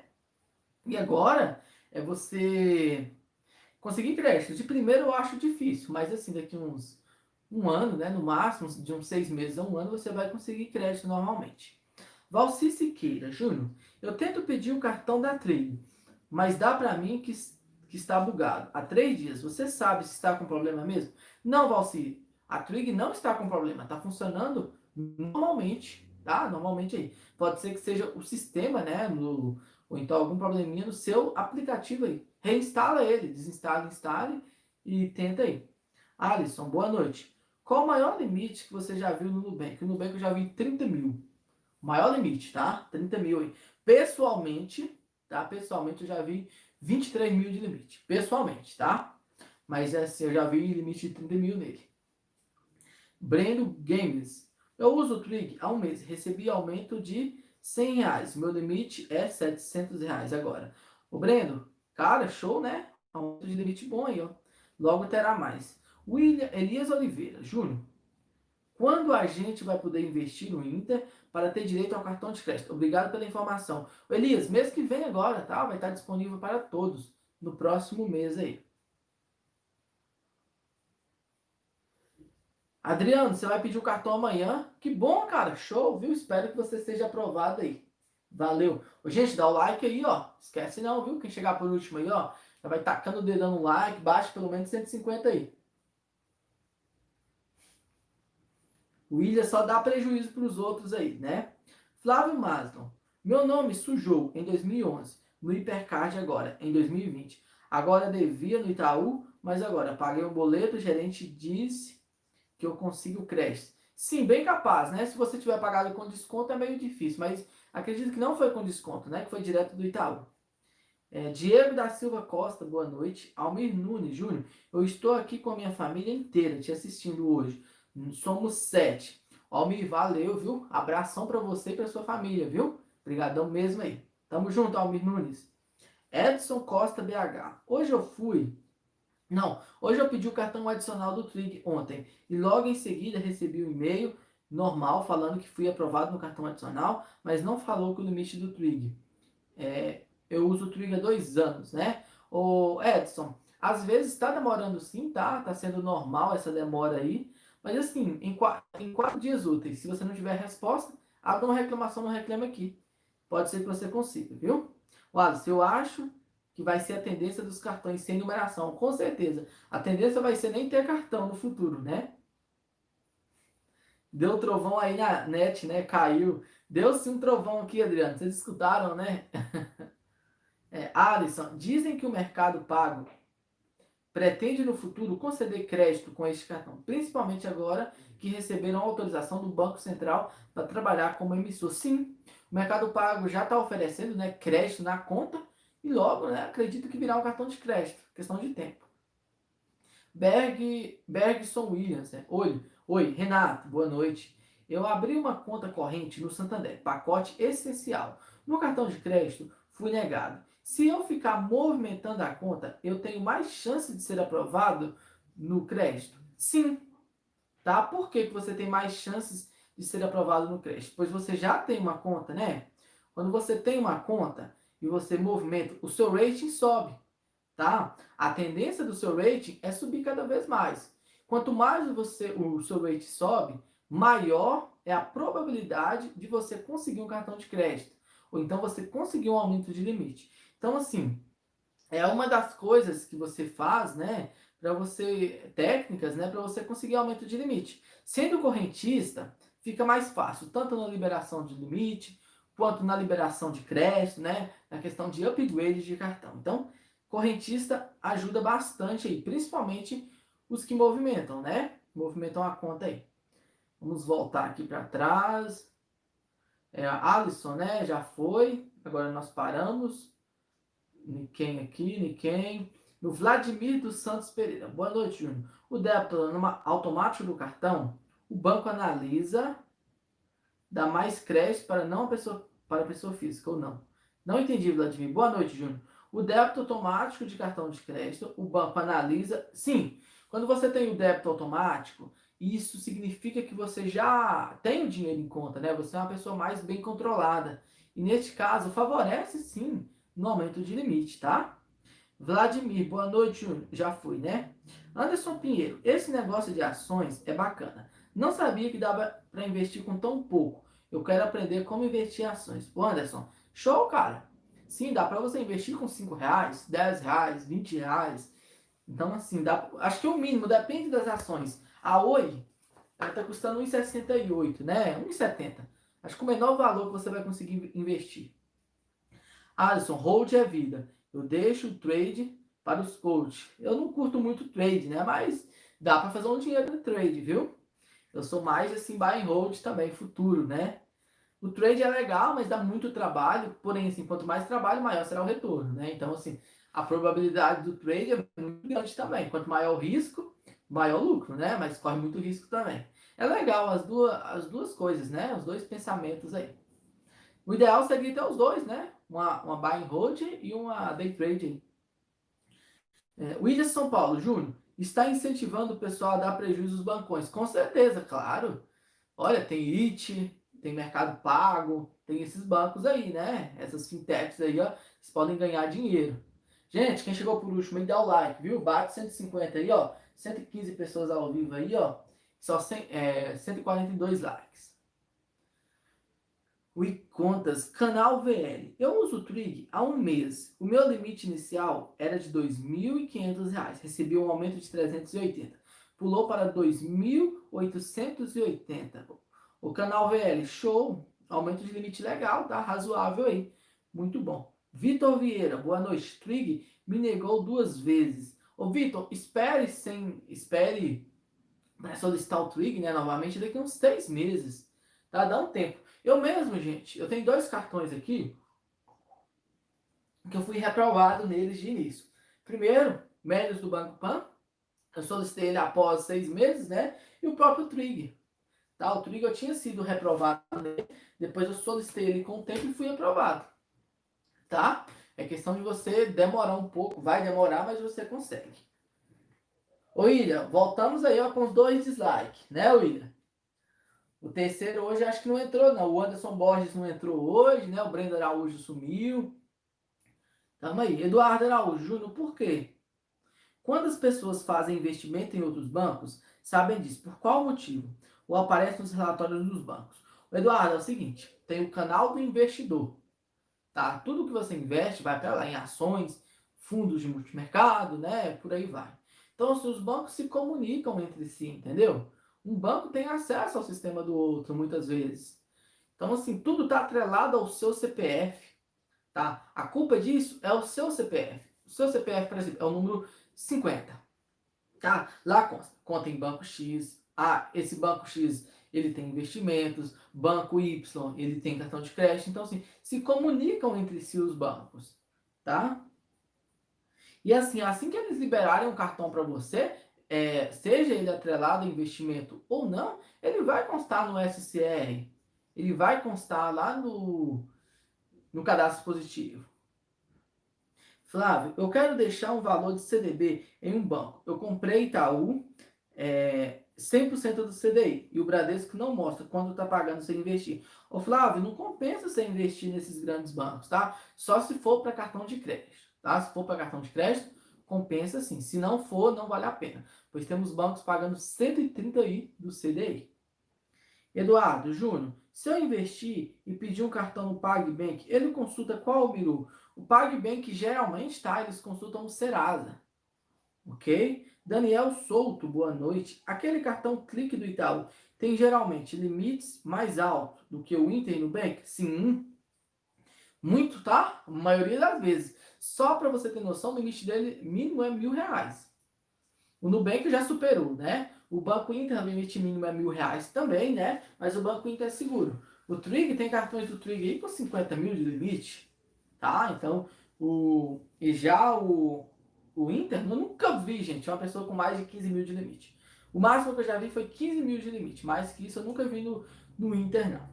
E agora é você conseguir crédito. De primeiro eu acho difícil, mas assim, daqui uns um ano, né? No máximo, de uns seis meses a um ano, você vai conseguir crédito normalmente. Valci Siqueira, Júnior, eu tento pedir o cartão da Trig, mas dá para mim que, que está bugado. Há três dias, você sabe se está com problema mesmo? Não, Valci, a Trig não está com problema, está funcionando normalmente, tá? Normalmente aí. Pode ser que seja o sistema, né? No, ou então algum probleminha no seu aplicativo aí. Reinstala ele, desinstala, instale e tenta aí. Alisson, boa noite. Qual o maior limite que você já viu no Nubank? O Nubank eu já vi 30 mil. Maior limite, tá? 30 mil aí. Pessoalmente, tá? Pessoalmente eu já vi 23 mil de limite. Pessoalmente, tá? Mas assim, eu já vi limite de 30 mil nele. Breno Games. Eu uso o Trig há um mês. Recebi aumento de 100 reais. Meu limite é 700 reais agora. O Breno, cara, show, né? Aumento de limite bom aí, ó. Logo terá mais. William Elias Oliveira. Júnior, quando a gente vai poder investir no Inter para ter direito ao cartão de crédito? Obrigado pela informação. Elias, mês que vem agora, tá? Vai estar disponível para todos no próximo mês aí. Adriano, você vai pedir o cartão amanhã? Que bom, cara. Show, viu? Espero que você seja aprovado aí. Valeu. Ô, gente, dá o like aí, ó. Esquece não, viu? Quem chegar por último aí, ó, já vai tacando o dedão no like, baixa pelo menos 150 aí. O só dá prejuízo para os outros aí, né? Flávio Maslon. Meu nome sujou em 2011, no Hipercard agora, em 2020. Agora devia no Itaú, mas agora paguei um boleto, o gerente disse que eu consigo crédito. Sim, bem capaz, né? Se você tiver pagado com desconto é meio difícil, mas acredito que não foi com desconto, né? Que foi direto do Itaú. É, Diego da Silva Costa, boa noite. Almir Nunes Júnior, eu estou aqui com a minha família inteira te assistindo hoje. Somos sete. Almir, valeu, viu? Abração para você e para sua família, viu? Obrigadão mesmo aí. Tamo junto, Almir Nunes. Edson Costa BH. Hoje eu fui. Não, hoje eu pedi o cartão adicional do Trig ontem. E logo em seguida recebi um e-mail normal falando que fui aprovado no cartão adicional, mas não falou que o limite do Trig. É, eu uso o Trig há dois anos, né? O Edson, às vezes está demorando sim, tá? Tá sendo normal essa demora aí. Mas assim, em quatro, em quatro dias úteis, se você não tiver resposta, abra uma reclamação no Reclame Aqui. Pode ser que você consiga, viu? Wallace, eu acho que vai ser a tendência dos cartões sem numeração, com certeza. A tendência vai ser nem ter cartão no futuro, né? Deu trovão aí na net, né? Caiu. Deu sim um trovão aqui, Adriano. Vocês escutaram, né? *laughs* é, Alisson, dizem que o mercado pago pretende no futuro conceder crédito com este cartão, principalmente agora que receberam autorização do Banco Central para trabalhar como emissor. Sim, o Mercado Pago já está oferecendo né, crédito na conta e logo né, acredito que virá um cartão de crédito, questão de tempo. Berg, Bergson Williams, né? Oi, oi, Renato, boa noite. Eu abri uma conta corrente no Santander, pacote essencial. No cartão de crédito, fui negado. Se eu ficar movimentando a conta, eu tenho mais chance de ser aprovado no crédito? Sim. Tá? Por que, que você tem mais chances de ser aprovado no crédito? Pois você já tem uma conta, né? Quando você tem uma conta e você movimenta, o seu rating sobe, tá? A tendência do seu rating é subir cada vez mais. Quanto mais você o seu rating sobe, maior é a probabilidade de você conseguir um cartão de crédito, ou então você conseguir um aumento de limite. Então, assim, é uma das coisas que você faz, né, para você técnicas, né, para você conseguir aumento de limite. Sendo correntista, fica mais fácil, tanto na liberação de limite, quanto na liberação de crédito, né, na questão de upgrade de cartão. Então, correntista ajuda bastante aí, principalmente os que movimentam, né? Movimentam a conta aí. Vamos voltar aqui para trás. É, Alisson, né? Já foi. Agora nós paramos. Niquem aqui, Niquem. No Vladimir dos Santos Pereira. Boa noite, Júnior. O débito automático do cartão, o banco analisa, dá mais crédito para não a pessoa, para a pessoa física ou não. Não entendi, Vladimir. Boa noite, Júnior. O débito automático de cartão de crédito, o banco analisa. Sim, quando você tem o débito automático, isso significa que você já tem o dinheiro em conta, né? Você é uma pessoa mais bem controlada. E neste caso, favorece sim no aumento de limite, tá? Vladimir, boa noite, já fui, né? Anderson Pinheiro, esse negócio de ações é bacana. Não sabia que dava para investir com tão pouco. Eu quero aprender como investir em ações. Ô Anderson, show, cara. Sim, dá para você investir com 5 reais, 10 reais, 20 reais. Então, assim, dá, acho que o mínimo, depende das ações. A Oi, ela está custando 1,68, né? 1,70. Acho que o menor valor que você vai conseguir investir. Alisson, hold é vida. Eu deixo o trade para os coaches. Eu não curto muito trade, né? Mas dá para fazer um dinheiro no trade, viu? Eu sou mais assim, buy and hold também, futuro, né? O trade é legal, mas dá muito trabalho. Porém, assim, quanto mais trabalho, maior será o retorno, né? Então, assim, a probabilidade do trade é muito grande também. Quanto maior o risco, maior o lucro, né? Mas corre muito risco também. É legal as duas, as duas coisas, né? Os dois pensamentos aí. O ideal seria ter os dois, né? Uma, uma buy and hold e uma day trade. É, o São Paulo, Júnior, está incentivando o pessoal a dar prejuízo aos bancões. Com certeza, claro. Olha, tem IT, tem Mercado Pago, tem esses bancos aí, né? Essas fintechs aí, ó, vocês podem ganhar dinheiro. Gente, quem chegou por último aí, dá o like, viu? Bate 150 aí, ó. 115 pessoas ao vivo aí, ó. Só 100, é, 142 likes. O Contas, canal VL. Eu uso o Trig há um mês. O meu limite inicial era de R$ 2.500. Recebi um aumento de 380. Pulou para 2.880. O canal VL, show. Aumento de limite legal, tá? Razoável aí. Muito bom. Vitor Vieira, boa noite. Trig me negou duas vezes. Ô Vitor, espere sem. Espere né, solicitar o Trig, né? Novamente daqui uns três meses. Tá? Dá um tempo. Eu mesmo, gente, eu tenho dois cartões aqui que eu fui reprovado neles de início. Primeiro, Médios do Banco Pan. Eu solicitei ele após seis meses, né? E o próprio Trig. Tá? O Trig eu tinha sido reprovado nele. Depois eu solicitei ele com o tempo e fui aprovado tá? É questão de você demorar um pouco, vai demorar, mas você consegue. Ô William, voltamos aí ó, com os dois dislikes, né, William? O terceiro hoje acho que não entrou, não. O Anderson Borges não entrou hoje, né? O Brenda Araújo sumiu. Tamo aí. Eduardo Araújo Júnior, por quê? Quando as pessoas fazem investimento em outros bancos, sabem disso. Por qual motivo? Ou aparece nos relatórios dos bancos. Eduardo, é o seguinte: tem o canal do investidor. Tá? Tudo que você investe vai para lá em ações, fundos de multimercado, né? Por aí vai. Então, se os bancos se comunicam entre si, entendeu? Um banco tem acesso ao sistema do outro, muitas vezes. Então, assim, tudo está atrelado ao seu CPF, tá? A culpa disso é o seu CPF. O seu CPF, por exemplo, é o número 50, tá? Lá consta, conta em banco X. Ah, esse banco X ele tem investimentos, banco Y, ele tem cartão de crédito, então assim, se comunicam entre si os bancos, tá? E assim, assim que eles liberarem um cartão para você, é, seja ele atrelado a investimento ou não, ele vai constar no SCR, ele vai constar lá no, no cadastro positivo. Flávio, eu quero deixar um valor de CDB em um banco. Eu comprei Itaú, é, 100% do CDI. E o Bradesco não mostra quanto está pagando sem investir. Ô Flávio, não compensa você investir nesses grandes bancos, tá? Só se for para cartão de crédito, tá? Se for para cartão de crédito, compensa sim. Se não for, não vale a pena. Pois temos bancos pagando 130 aí do CDI. Eduardo, Júnior, se eu investir e pedir um cartão no PagBank, ele consulta qual o Biru? O PagBank geralmente, tá? Eles consultam o Serasa. Ok? Daniel Souto, boa noite. Aquele cartão clique do Itaú tem geralmente limites mais altos do que o Inter no Bank? Sim. Muito, tá? A maioria das vezes. Só para você ter noção, o limite dele mínimo é mil reais. O Nubank já superou, né? O Banco Inter, o limite mínimo é mil reais também, né? Mas o Banco Inter é seguro. O Trig tem cartões do Trig aí com 50 mil de limite, tá? Então, o, e já o, o Inter, eu nunca vi, gente, uma pessoa com mais de 15 mil de limite. O máximo que eu já vi foi 15 mil de limite. Mais que isso eu nunca vi no, no Inter, não.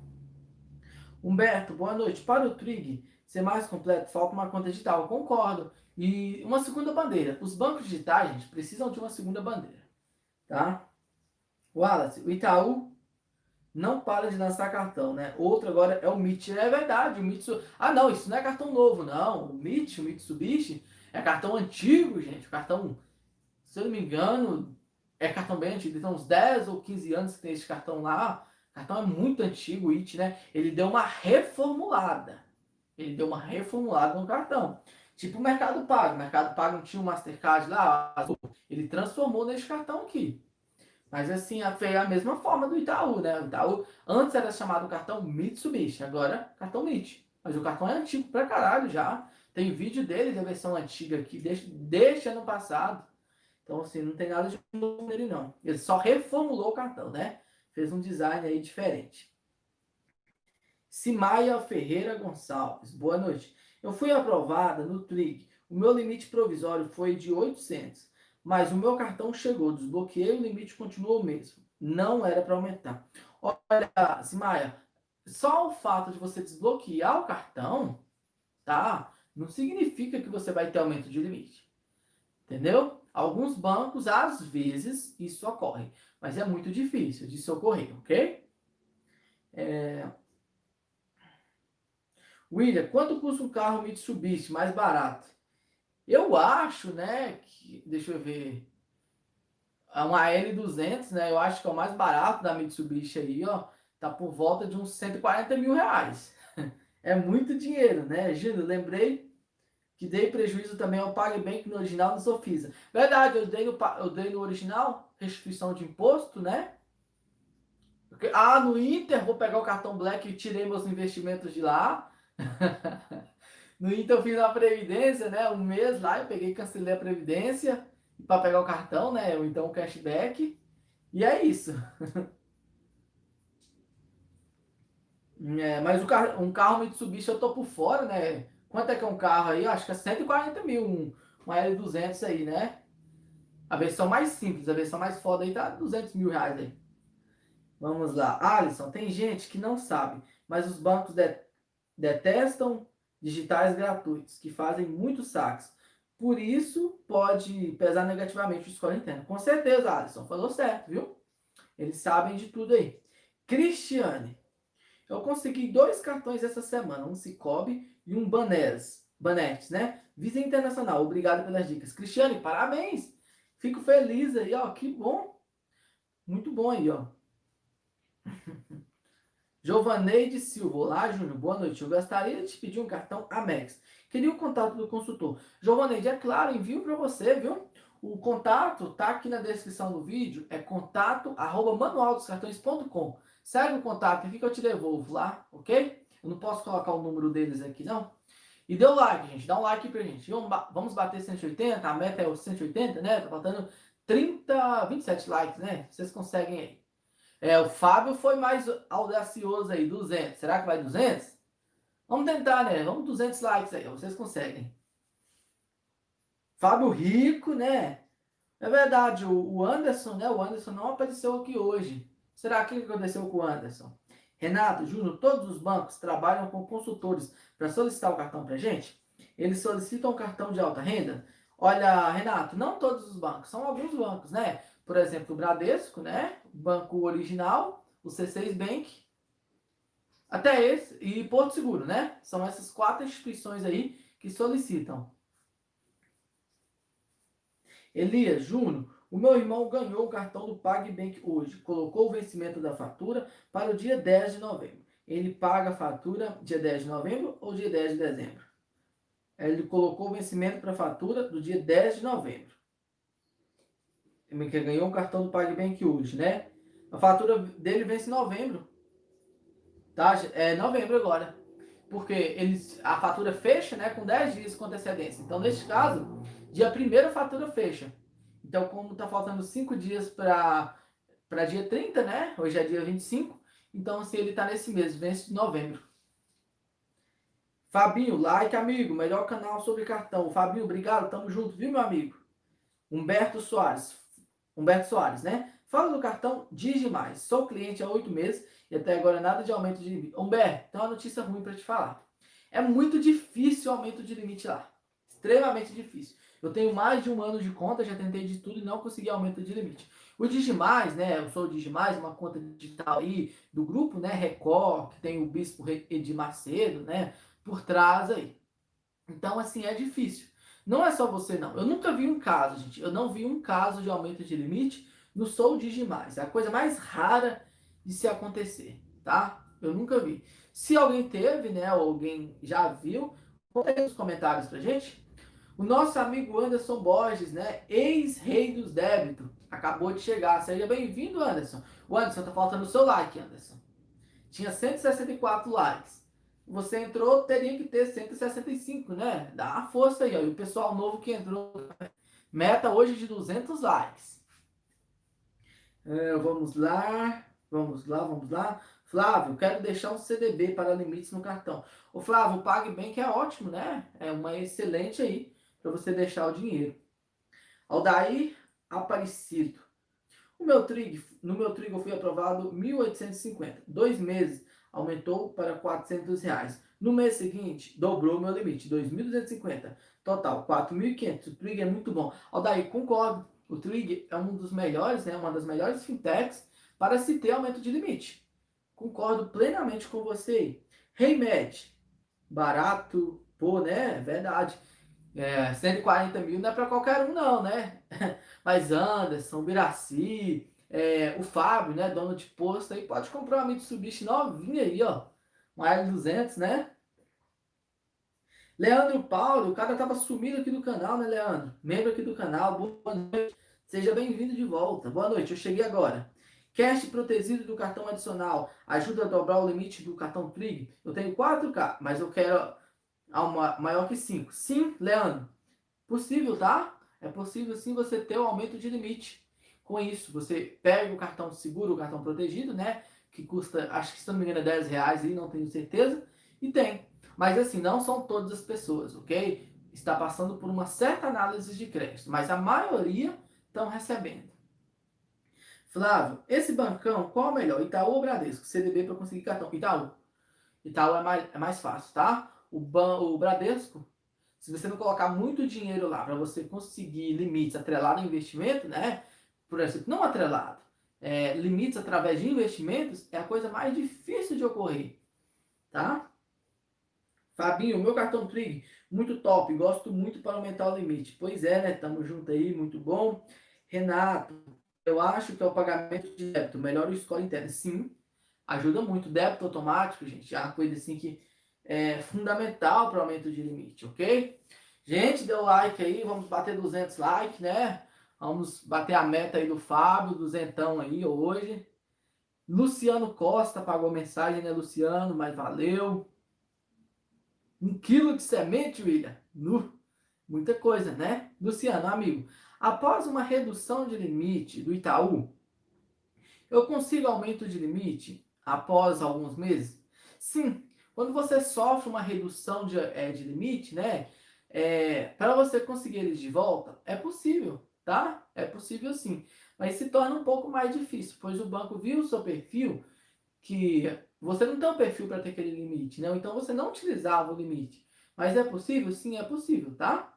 Humberto, boa noite. Para o Trig ser mais completo, falta uma conta digital. Eu concordo. E uma segunda bandeira. Os bancos digitais, gente, precisam de uma segunda bandeira. Tá? Wallace, o Itaú não para de lançar cartão, né? Outro agora é o MIT. É verdade, o Mitsu. Ah, não, isso não é cartão novo, não. O MIT, o Mitsubishi, é cartão antigo, gente. Cartão, se eu não me engano, é cartão bem antigo. Então, uns 10 ou 15 anos que tem esse cartão lá. O cartão é muito antigo, o IT, né? Ele deu uma reformulada. Ele deu uma reformulada no cartão. Tipo o Mercado Pago. O Mercado Pago não tinha o Mastercard lá. Ele transformou nesse cartão aqui. Mas assim, foi a mesma forma do Itaú, né? O Itaú antes era chamado cartão Mitsubishi, agora cartão MIT. Mas o cartão é antigo pra caralho já. Tem vídeo dele da versão antiga aqui, desde, ano passado. Então, assim, não tem nada de novo nele, não. Ele só reformulou o cartão, né? Fez um design aí diferente. Simaia Ferreira Gonçalves, boa noite. Eu fui aprovada no Trig. O meu limite provisório foi de 800, mas o meu cartão chegou, desbloqueei, o limite continuou o mesmo. Não era para aumentar. Olha, Simaia, só o fato de você desbloquear o cartão, tá? Não significa que você vai ter aumento de limite. Entendeu? Alguns bancos, às vezes, isso ocorre, mas é muito difícil de ocorrer, ok? É... William, quanto custa um carro Mitsubishi mais barato? Eu acho, né, que, deixa eu ver, uma L200, né, eu acho que é o mais barato da Mitsubishi aí, ó, tá por volta de uns 140 mil reais. *laughs* É muito dinheiro, né? Júnior, lembrei que dei prejuízo também ao PagBank no original do Sofisa. Verdade, eu dei no, eu dei no original, restituição de imposto, né? Ah, no Inter, vou pegar o cartão Black e tirei meus investimentos de lá. *laughs* no Inter eu fiz uma previdência, né? Um mês lá, eu peguei cancelei a previdência para pegar o cartão, né? Ou então o cashback. E é isso. *laughs* É, mas o carro, um carro Mitsubishi eu tô por fora, né? Quanto é que é um carro aí? Acho que é 140 mil, um, um L200 aí, né? A versão mais simples, a versão mais foda aí tá 200 mil reais aí. Vamos lá. Alisson, tem gente que não sabe, mas os bancos de, detestam digitais gratuitos, que fazem muitos saques. Por isso, pode pesar negativamente o score interno. Com certeza, Alisson, falou certo, viu? Eles sabem de tudo aí. Cristiane, eu consegui dois cartões essa semana, um Cicobi e um Baneras, Banetes, né? Visa Internacional, obrigado pelas dicas. Cristiane, parabéns! Fico feliz aí, ó, que bom. Muito bom aí, ó. *laughs* Giovaneide Silva, olá Júnior, boa noite. Eu gostaria de te pedir um cartão Amex. Queria o contato do consultor. Giovaneide, é claro, envio para você, viu? O contato tá aqui na descrição do vídeo, é contato arroba manualdoscartões.com. Segue o contato aqui que eu te devolvo lá, ok? Eu não posso colocar o número deles aqui, não. E o like, gente. Dá um like pra gente. Vamos bater 180. A meta é o 180, né? Tá faltando 30, 27 likes, né? Vocês conseguem aí. É, o Fábio foi mais audacioso aí, 200. Será que vai 200? Vamos tentar, né? Vamos 200 likes aí. Vocês conseguem. Fábio Rico, né? É verdade, o Anderson, né? O Anderson não apareceu aqui hoje. Será que aconteceu com o Anderson? Renato, Júnior, todos os bancos trabalham com consultores para solicitar o cartão para gente? Eles solicitam o cartão de alta renda? Olha, Renato, não todos os bancos, são alguns bancos, né? por exemplo, o Bradesco, né? O banco original, o C6 Bank, até esse, e Porto Seguro, né? São essas quatro instituições aí que solicitam. Elias Júnior, o meu irmão ganhou o cartão do PagBank hoje. Colocou o vencimento da fatura para o dia 10 de novembro. Ele paga a fatura dia 10 de novembro ou dia 10 de dezembro? Ele colocou o vencimento para a fatura do dia 10 de novembro. Ele ganhou um cartão do PagBank hoje, né? A fatura dele vence em novembro. Tá? É novembro agora. Porque a fatura fecha né, com 10 dias com antecedência. Então, neste caso, dia 1 a fatura fecha. Então, como está faltando 5 dias para dia 30, né? Hoje é dia 25. Então, se ele está nesse mês, vence de novembro. Fabinho, like, amigo. Melhor canal sobre cartão. Fabinho, obrigado. Tamo junto, viu, meu amigo? Humberto Soares. Humberto Soares, né? Fala do cartão Digimais. Sou cliente há oito meses e até agora nada de aumento de limite. Humberto, tem uma notícia ruim para te falar. É muito difícil o aumento de limite lá. Extremamente difícil. Eu tenho mais de um ano de conta, já tentei de tudo e não consegui aumento de limite. O Digimais, né? Eu sou o Digimais, uma conta digital aí do grupo, né? Record, que tem o Bispo Edir Macedo, né? Por trás aí. Então, assim, é difícil. Não é só você, não. Eu nunca vi um caso, gente. Eu não vi um caso de aumento de limite no Sou Digimais. É a coisa mais rara de se acontecer, tá? Eu nunca vi. Se alguém teve, né, ou alguém já viu, conta aí nos comentários pra gente. O nosso amigo Anderson Borges, né, ex-rei dos débitos, acabou de chegar. Seja bem-vindo, Anderson. O Anderson, tá faltando o seu like, Anderson. Tinha 164 likes. Você entrou, teria que ter 165, né? Dá uma força aí, ó. E o pessoal novo que entrou, meta hoje de 200 likes. É, vamos lá. Vamos lá, vamos lá. Flávio, quero deixar um CDB para limites no cartão. O Flávio, o PagBank é ótimo, né? É uma excelente aí para você deixar o dinheiro. Aldair Aparecido. O meu no meu trigo eu fui aprovado 1.850. Dois meses aumentou para 400 reais. No mês seguinte, dobrou meu limite, 2.250. Total, 4.500. O trig é muito bom. Aldair, concordo. O trig é um dos melhores, né? Uma das melhores fintechs para se ter aumento de limite. Concordo plenamente com você. Remed, barato, pô, né? Verdade. É, 140 mil não é para qualquer um, não, né? *laughs* Mas Anderson, Biraci, é, o Fábio, né? Dono de posto aí, pode comprar uma Mitsubishi novinha aí, ó. Um L200, né? Leandro Paulo, o cara tava sumido aqui do canal, né, Leandro? Membro aqui do canal, boa noite. Seja bem-vindo de volta. Boa noite, eu cheguei agora. Cash protegido do cartão adicional ajuda a dobrar o limite do cartão Trig. Eu tenho 4K, mas eu quero uma, maior que 5. Sim, Leandro. Possível, tá? É possível sim você ter um aumento de limite. Com isso, você pega o cartão seguro, o cartão protegido, né? Que custa, acho que se não me engano, é 10 reais aí, não tenho certeza. E tem. Mas assim, não são todas as pessoas, ok? Está passando por uma certa análise de crédito. Mas a maioria estão recebendo. Flávio, esse bancão, qual é o melhor? Itaú ou Bradesco? CDB para conseguir cartão? Itaú. Itaú é mais, é mais fácil, tá? O, ban, o Bradesco, se você não colocar muito dinheiro lá para você conseguir limites atrelados ao investimento, né? Por exemplo, não atrelado, é, limites através de investimentos é a coisa mais difícil de ocorrer, tá? Fabinho, meu cartão Trig, muito top, gosto muito para aumentar o limite. Pois é, né? Tamo junto aí, muito bom. Renato, eu acho que é o pagamento de débito. Melhor o score interno. Sim, ajuda muito. Débito automático, gente, é uma coisa assim que é fundamental para o aumento de limite, ok? Gente, deu like aí, vamos bater 200 likes, né? Vamos bater a meta aí do Fábio, duzentão aí hoje. Luciano Costa pagou mensagem, né, Luciano? Mas valeu. Um quilo de semente, William. Muita coisa, né? Luciano, amigo, Após uma redução de limite do Itaú, eu consigo aumento de limite após alguns meses? Sim, quando você sofre uma redução de, é, de limite, né? É, para você conseguir eles de volta, é possível, tá? É possível sim. Mas se torna um pouco mais difícil, pois o banco viu o seu perfil que você não tem um perfil para ter aquele limite, né? Então você não utilizava o limite. Mas é possível? Sim, é possível, tá?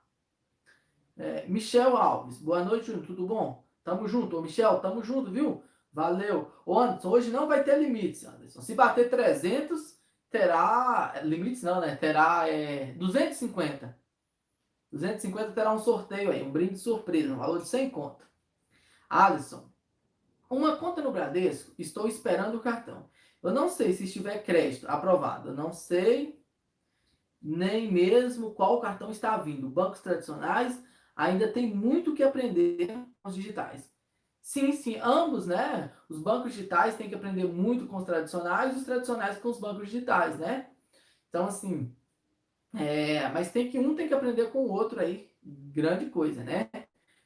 É, Michel Alves, boa noite, Júnior, tudo bom? Tamo junto. Ô, Michel, tamo junto, viu? Valeu. Ô, Anderson, hoje não vai ter limites, Anderson. Se bater 300, terá. Limites não, né? Terá é, 250. 250 terá um sorteio aí, um brinde surpresa, um valor de 100 conto. Alisson, uma conta no Bradesco, estou esperando o cartão. Eu não sei se estiver crédito aprovado. Eu não sei nem mesmo qual cartão está vindo. Bancos tradicionais ainda tem muito que aprender com os digitais. Sim, sim, ambos, né? Os bancos digitais têm que aprender muito com os tradicionais, os tradicionais com os bancos digitais, né? Então, assim, é, mas tem que um tem que aprender com o outro aí, grande coisa, né?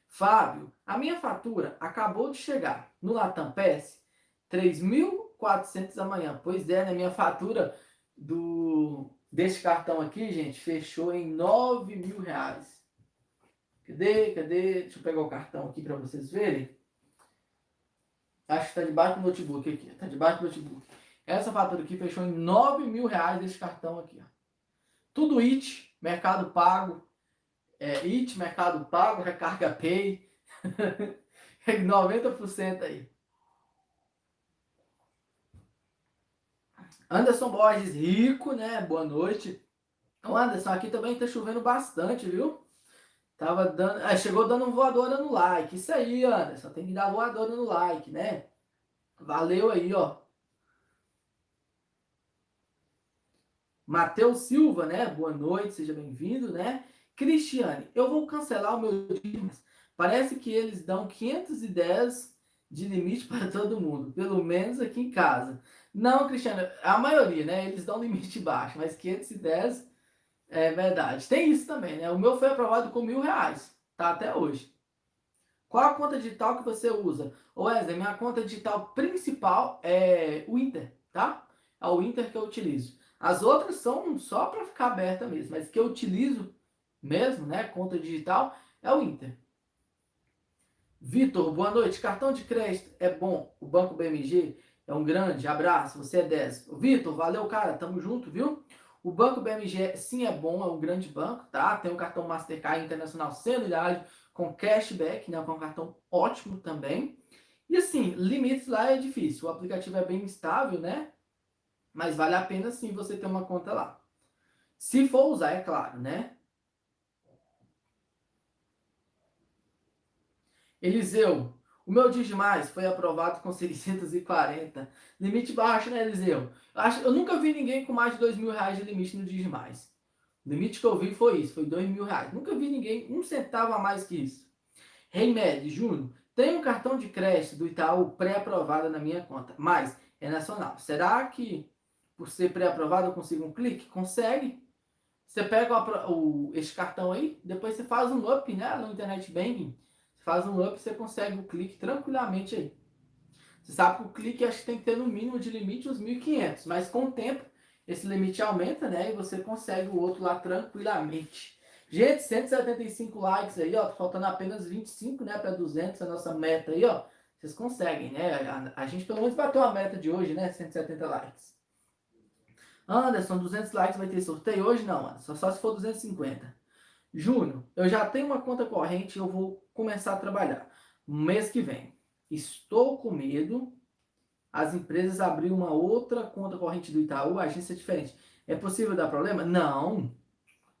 Fábio, a minha fatura acabou de chegar no Latam PS, 3.400 amanhã. Pois é, né? Minha fatura do desse cartão aqui, gente, fechou em 9 mil reais. Cadê? Cadê? Deixa eu pegar o cartão aqui para vocês verem. Acho que está debaixo do notebook aqui. Está debaixo do notebook. Essa fatura aqui fechou em 9 mil reais desse cartão aqui. Ó. Tudo IT, Mercado Pago. É, IT, Mercado Pago, Recarga Pay. *laughs* 90% aí. Anderson Borges, rico, né? Boa noite. O Anderson, aqui também tá chovendo bastante, viu? Tava dando. Ah, chegou dando voadora no like. Isso aí, Anderson. Tem que dar voadora no like, né? Valeu aí, ó. Matheus Silva, né? Boa noite, seja bem-vindo, né? Cristiane, eu vou cancelar o meu Dimas. Parece que eles dão 510 de limite *laughs* para todo mundo, pelo menos aqui em casa. Não, Cristiano, a maioria, né? Eles dão limite baixo, mas 510 é verdade. Tem isso também, né? O meu foi aprovado com mil reais, tá? Até hoje. Qual a conta digital que você usa? Wesley, minha conta digital principal é o Inter, tá? É o Inter que eu utilizo. As outras são só para ficar aberta mesmo, mas que eu utilizo mesmo, né? Conta digital é o Inter. Vitor, boa noite. Cartão de crédito é bom. O Banco BMG é um grande abraço, você é 10. Vitor, valeu, cara, tamo junto, viu? O Banco BMG sim é bom, é um grande banco, tá? Tem um cartão Mastercard Internacional sem anuidade, com cashback, né? Com um cartão ótimo também. E assim, limites lá é difícil. O aplicativo é bem estável, né? Mas vale a pena sim você ter uma conta lá. Se for usar, é claro, né? Eliseu, o meu Digimais foi aprovado com 640. Limite baixo, né, Eliseu? Eu, acho, eu nunca vi ninguém com mais de 2 mil reais de limite no Digimais. O limite que eu vi foi isso, foi 2 mil reais. Nunca vi ninguém um centavo a mais que isso. Reimed, Júnior, tem um cartão de crédito do Itaú pré-aprovado na minha conta, mas é nacional. Será que por ser pré-aprovado eu consigo um clique? Consegue. Você pega o, o, esse cartão aí, depois você faz um up né, no Internet Banking faz um up, você consegue o clique tranquilamente aí. Você sabe que o clique acho que tem que ter no mínimo de limite uns 1.500, mas com o tempo esse limite aumenta, né? E você consegue o outro lá tranquilamente. Gente, 175 likes aí, ó, tá faltando apenas 25, né, para 200, a nossa meta aí, ó. Vocês conseguem, né? A, a, gente pelo menos bateu a meta de hoje, né? 170 likes. Anderson, 200 likes vai ter sorteio hoje? Não, Anderson, só se for 250. Júnior, eu já tenho uma conta corrente, eu vou começar a trabalhar. Mês que vem. Estou com medo. As empresas abrir uma outra conta corrente do Itaú, agência diferente. É possível dar problema? Não.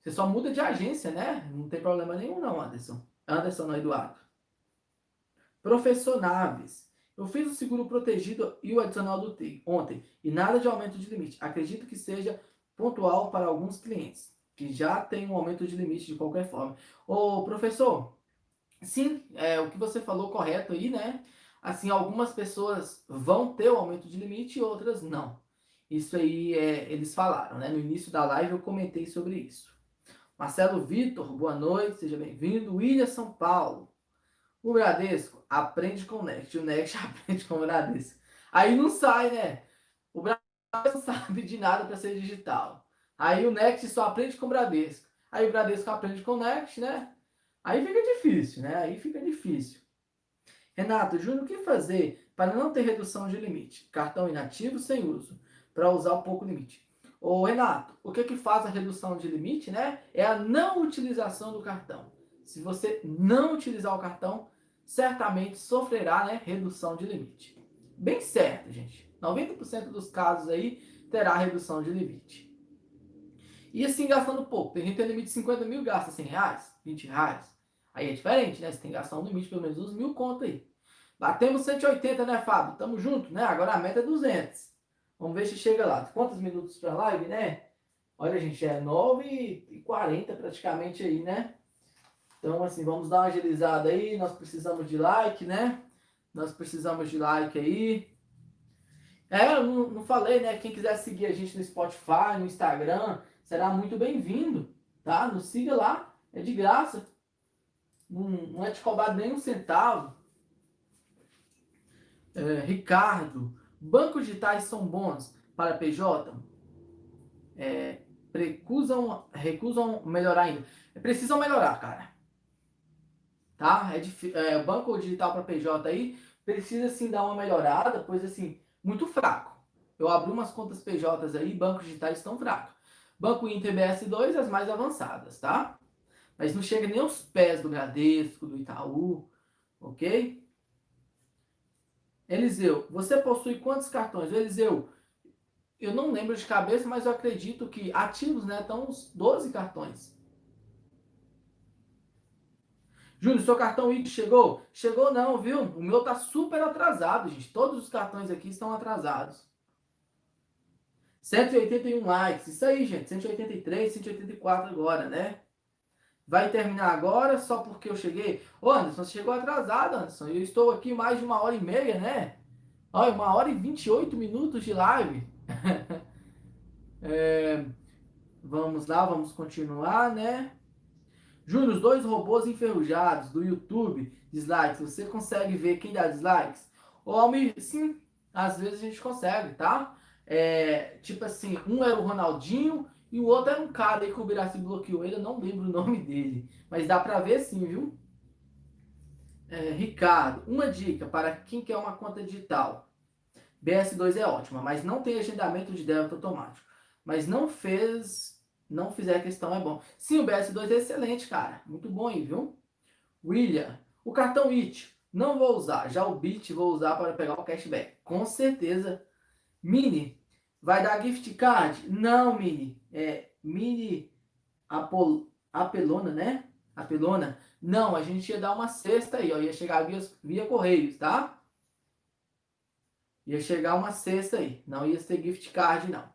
Você só muda de agência, né? Não tem problema nenhum, não, Anderson. Anderson, não, Eduardo. Professor Naves. Eu fiz o seguro protegido e o adicional do TI ontem e nada de aumento de limite. Acredito que seja pontual para alguns clientes que já tem um aumento de limite de qualquer forma. Ô, professor, sim, é, o que você falou correto aí, né? Assim, algumas pessoas vão ter o aumento de limite e outras não. Isso aí é, eles falaram, né? No início da live eu comentei sobre isso. Marcelo Vitor, boa noite, seja bem-vindo. William São Paulo. O Bradesco aprende com o Next, o Next *laughs* aprende com o Bradesco. Aí não sai, né? O Bradesco não sabe de nada para ser digital. Aí o Next só aprende com o Bradesco. Aí o Bradesco aprende com o Next, né? Aí fica difícil, né? Aí fica difícil. Renato, Júnior, o que fazer para não ter redução de limite? Cartão inativo sem uso, para usar o pouco limite. Ô Renato, o que que faz a redução de limite, né? É a não utilização do cartão. Se você não utilizar o cartão, certamente sofrerá né, redução de limite. Bem certo, gente. 90% dos casos aí terá redução de limite. E assim, gastando pouco. Tem gente que tem limite de 50 mil, gasta 100 reais, 20 reais. Aí é diferente, né? Você tem que gastar um limite pelo menos uns mil conto aí. Batemos 180, né, Fábio? Tamo junto, né? Agora a meta é 200. Vamos ver se chega lá. Quantos minutos para live, né? Olha, gente, é 9h40 praticamente aí, né? Então, assim, vamos dar uma agilizada aí. Nós precisamos de like, né? Nós precisamos de like aí. É, eu não, não falei, né? Quem quiser seguir a gente no Spotify, no Instagram, será muito bem-vindo, tá? Nos siga lá, é de graça. Não, não é te cobrado nem um centavo. É, Ricardo, bancos digitais são bons para PJ? É, recusam, recusam melhorar ainda. Precisam melhorar, cara. Tá? É, é, banco digital para PJ aí precisa sim dar uma melhorada, pois assim, muito fraco. Eu abri umas contas PJs aí, bancos digitais estão fracos. Banco Inter BS2 as mais avançadas, tá? Mas não chega nem aos pés do Bradesco, do Itaú, ok? Eliseu, você possui quantos cartões? Eliseu, eu não lembro de cabeça, mas eu acredito que ativos, né, estão uns 12 cartões. Júnior, seu cartão ID chegou? Chegou não, viu? O meu tá super atrasado, gente. Todos os cartões aqui estão atrasados. 181 likes. Isso aí, gente. 183, 184 agora, né? Vai terminar agora só porque eu cheguei? Ô, Anderson, você chegou atrasado, Anderson. Eu estou aqui mais de uma hora e meia, né? Olha, uma hora e 28 minutos de live. *laughs* é, vamos lá, vamos continuar, né? Júnior, os dois robôs enferrujados do YouTube, dislikes, você consegue ver quem dá dislikes? Ô, Almir, sim, às vezes a gente consegue, tá? É, tipo assim, um era o Ronaldinho e o outro era um cara aí que o Biraci bloqueou ele, eu não lembro o nome dele. Mas dá pra ver sim, viu? É, Ricardo, uma dica para quem quer uma conta digital. BS2 é ótima, mas não tem agendamento de débito automático. Mas não fez não fizer questão é bom. Sim, o BS2 é excelente, cara. Muito bom aí, viu? William, o cartão IT não vou usar. Já o BIT vou usar para pegar o cashback. Com certeza. Mini, vai dar gift card? Não, Mini. É Mini Apol Apelona, né? Apelona. Não, a gente ia dar uma cesta aí, ó. Ia chegar via, via Correios, tá? Ia chegar uma cesta aí. Não ia ser gift card, não.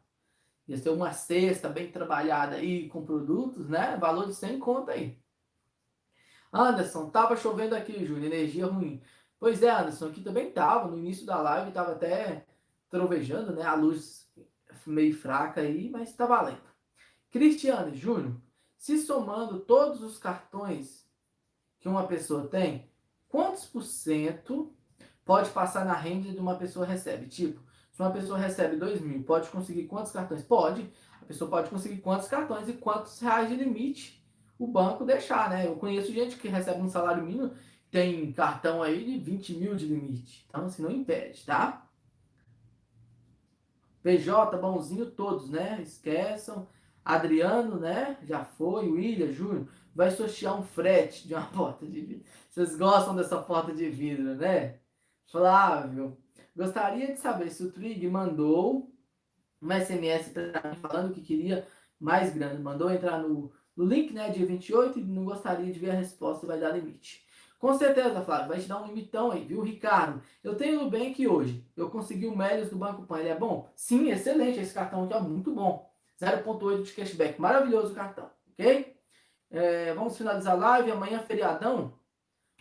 Ia ser uma cesta bem trabalhada aí com produtos, né? Valor de 100 conta aí. Anderson, tava chovendo aqui, Júlio, energia ruim. Pois é, Anderson, aqui também tava. No início da live tava até trovejando, né? A luz meio fraca aí, mas tá valendo. Cristiano, Júnior, se somando todos os cartões que uma pessoa tem, quantos por cento pode passar na renda de uma pessoa recebe? Tipo, se uma pessoa recebe 2 mil, pode conseguir quantos cartões? Pode. A pessoa pode conseguir quantos cartões e quantos reais de limite o banco deixar, né? Eu conheço gente que recebe um salário mínimo, tem cartão aí de 20 mil de limite. Então, assim, não impede, tá? PJ, bonzinho todos, né? Esqueçam. Adriano, né? Já foi. William, Júnior. Vai sortear um frete de uma *laughs* porta de vidro. Vocês gostam dessa porta de vidro, né? Flávio, Gostaria de saber se o Trig mandou um SMS para mim falando que queria mais grande. Mandou entrar no, no link, né, dia 28, e não gostaria de ver a resposta, vai dar limite. Com certeza, Flávio, vai te dar um limitão aí, viu, Ricardo? Eu tenho o Nubank hoje. Eu consegui o Melios do Banco Pan. Ele é bom? Sim, excelente. Esse cartão aqui é muito bom. 0.8 de cashback. Maravilhoso o cartão, ok? É, vamos finalizar a live. Amanhã é feriadão.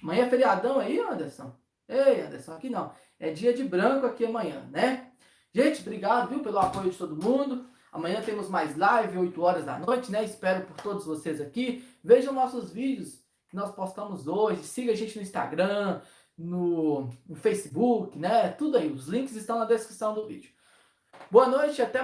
Amanhã é feriadão aí, Anderson? Ei, Anderson, aqui não. É dia de branco aqui amanhã, né? Gente, obrigado, viu, pelo apoio de todo mundo. Amanhã temos mais live, 8 horas da noite, né? Espero por todos vocês aqui. Vejam nossos vídeos nós postamos hoje. Siga a gente no Instagram, no, no Facebook, né? Tudo aí. Os links estão na descrição do vídeo. Boa noite, até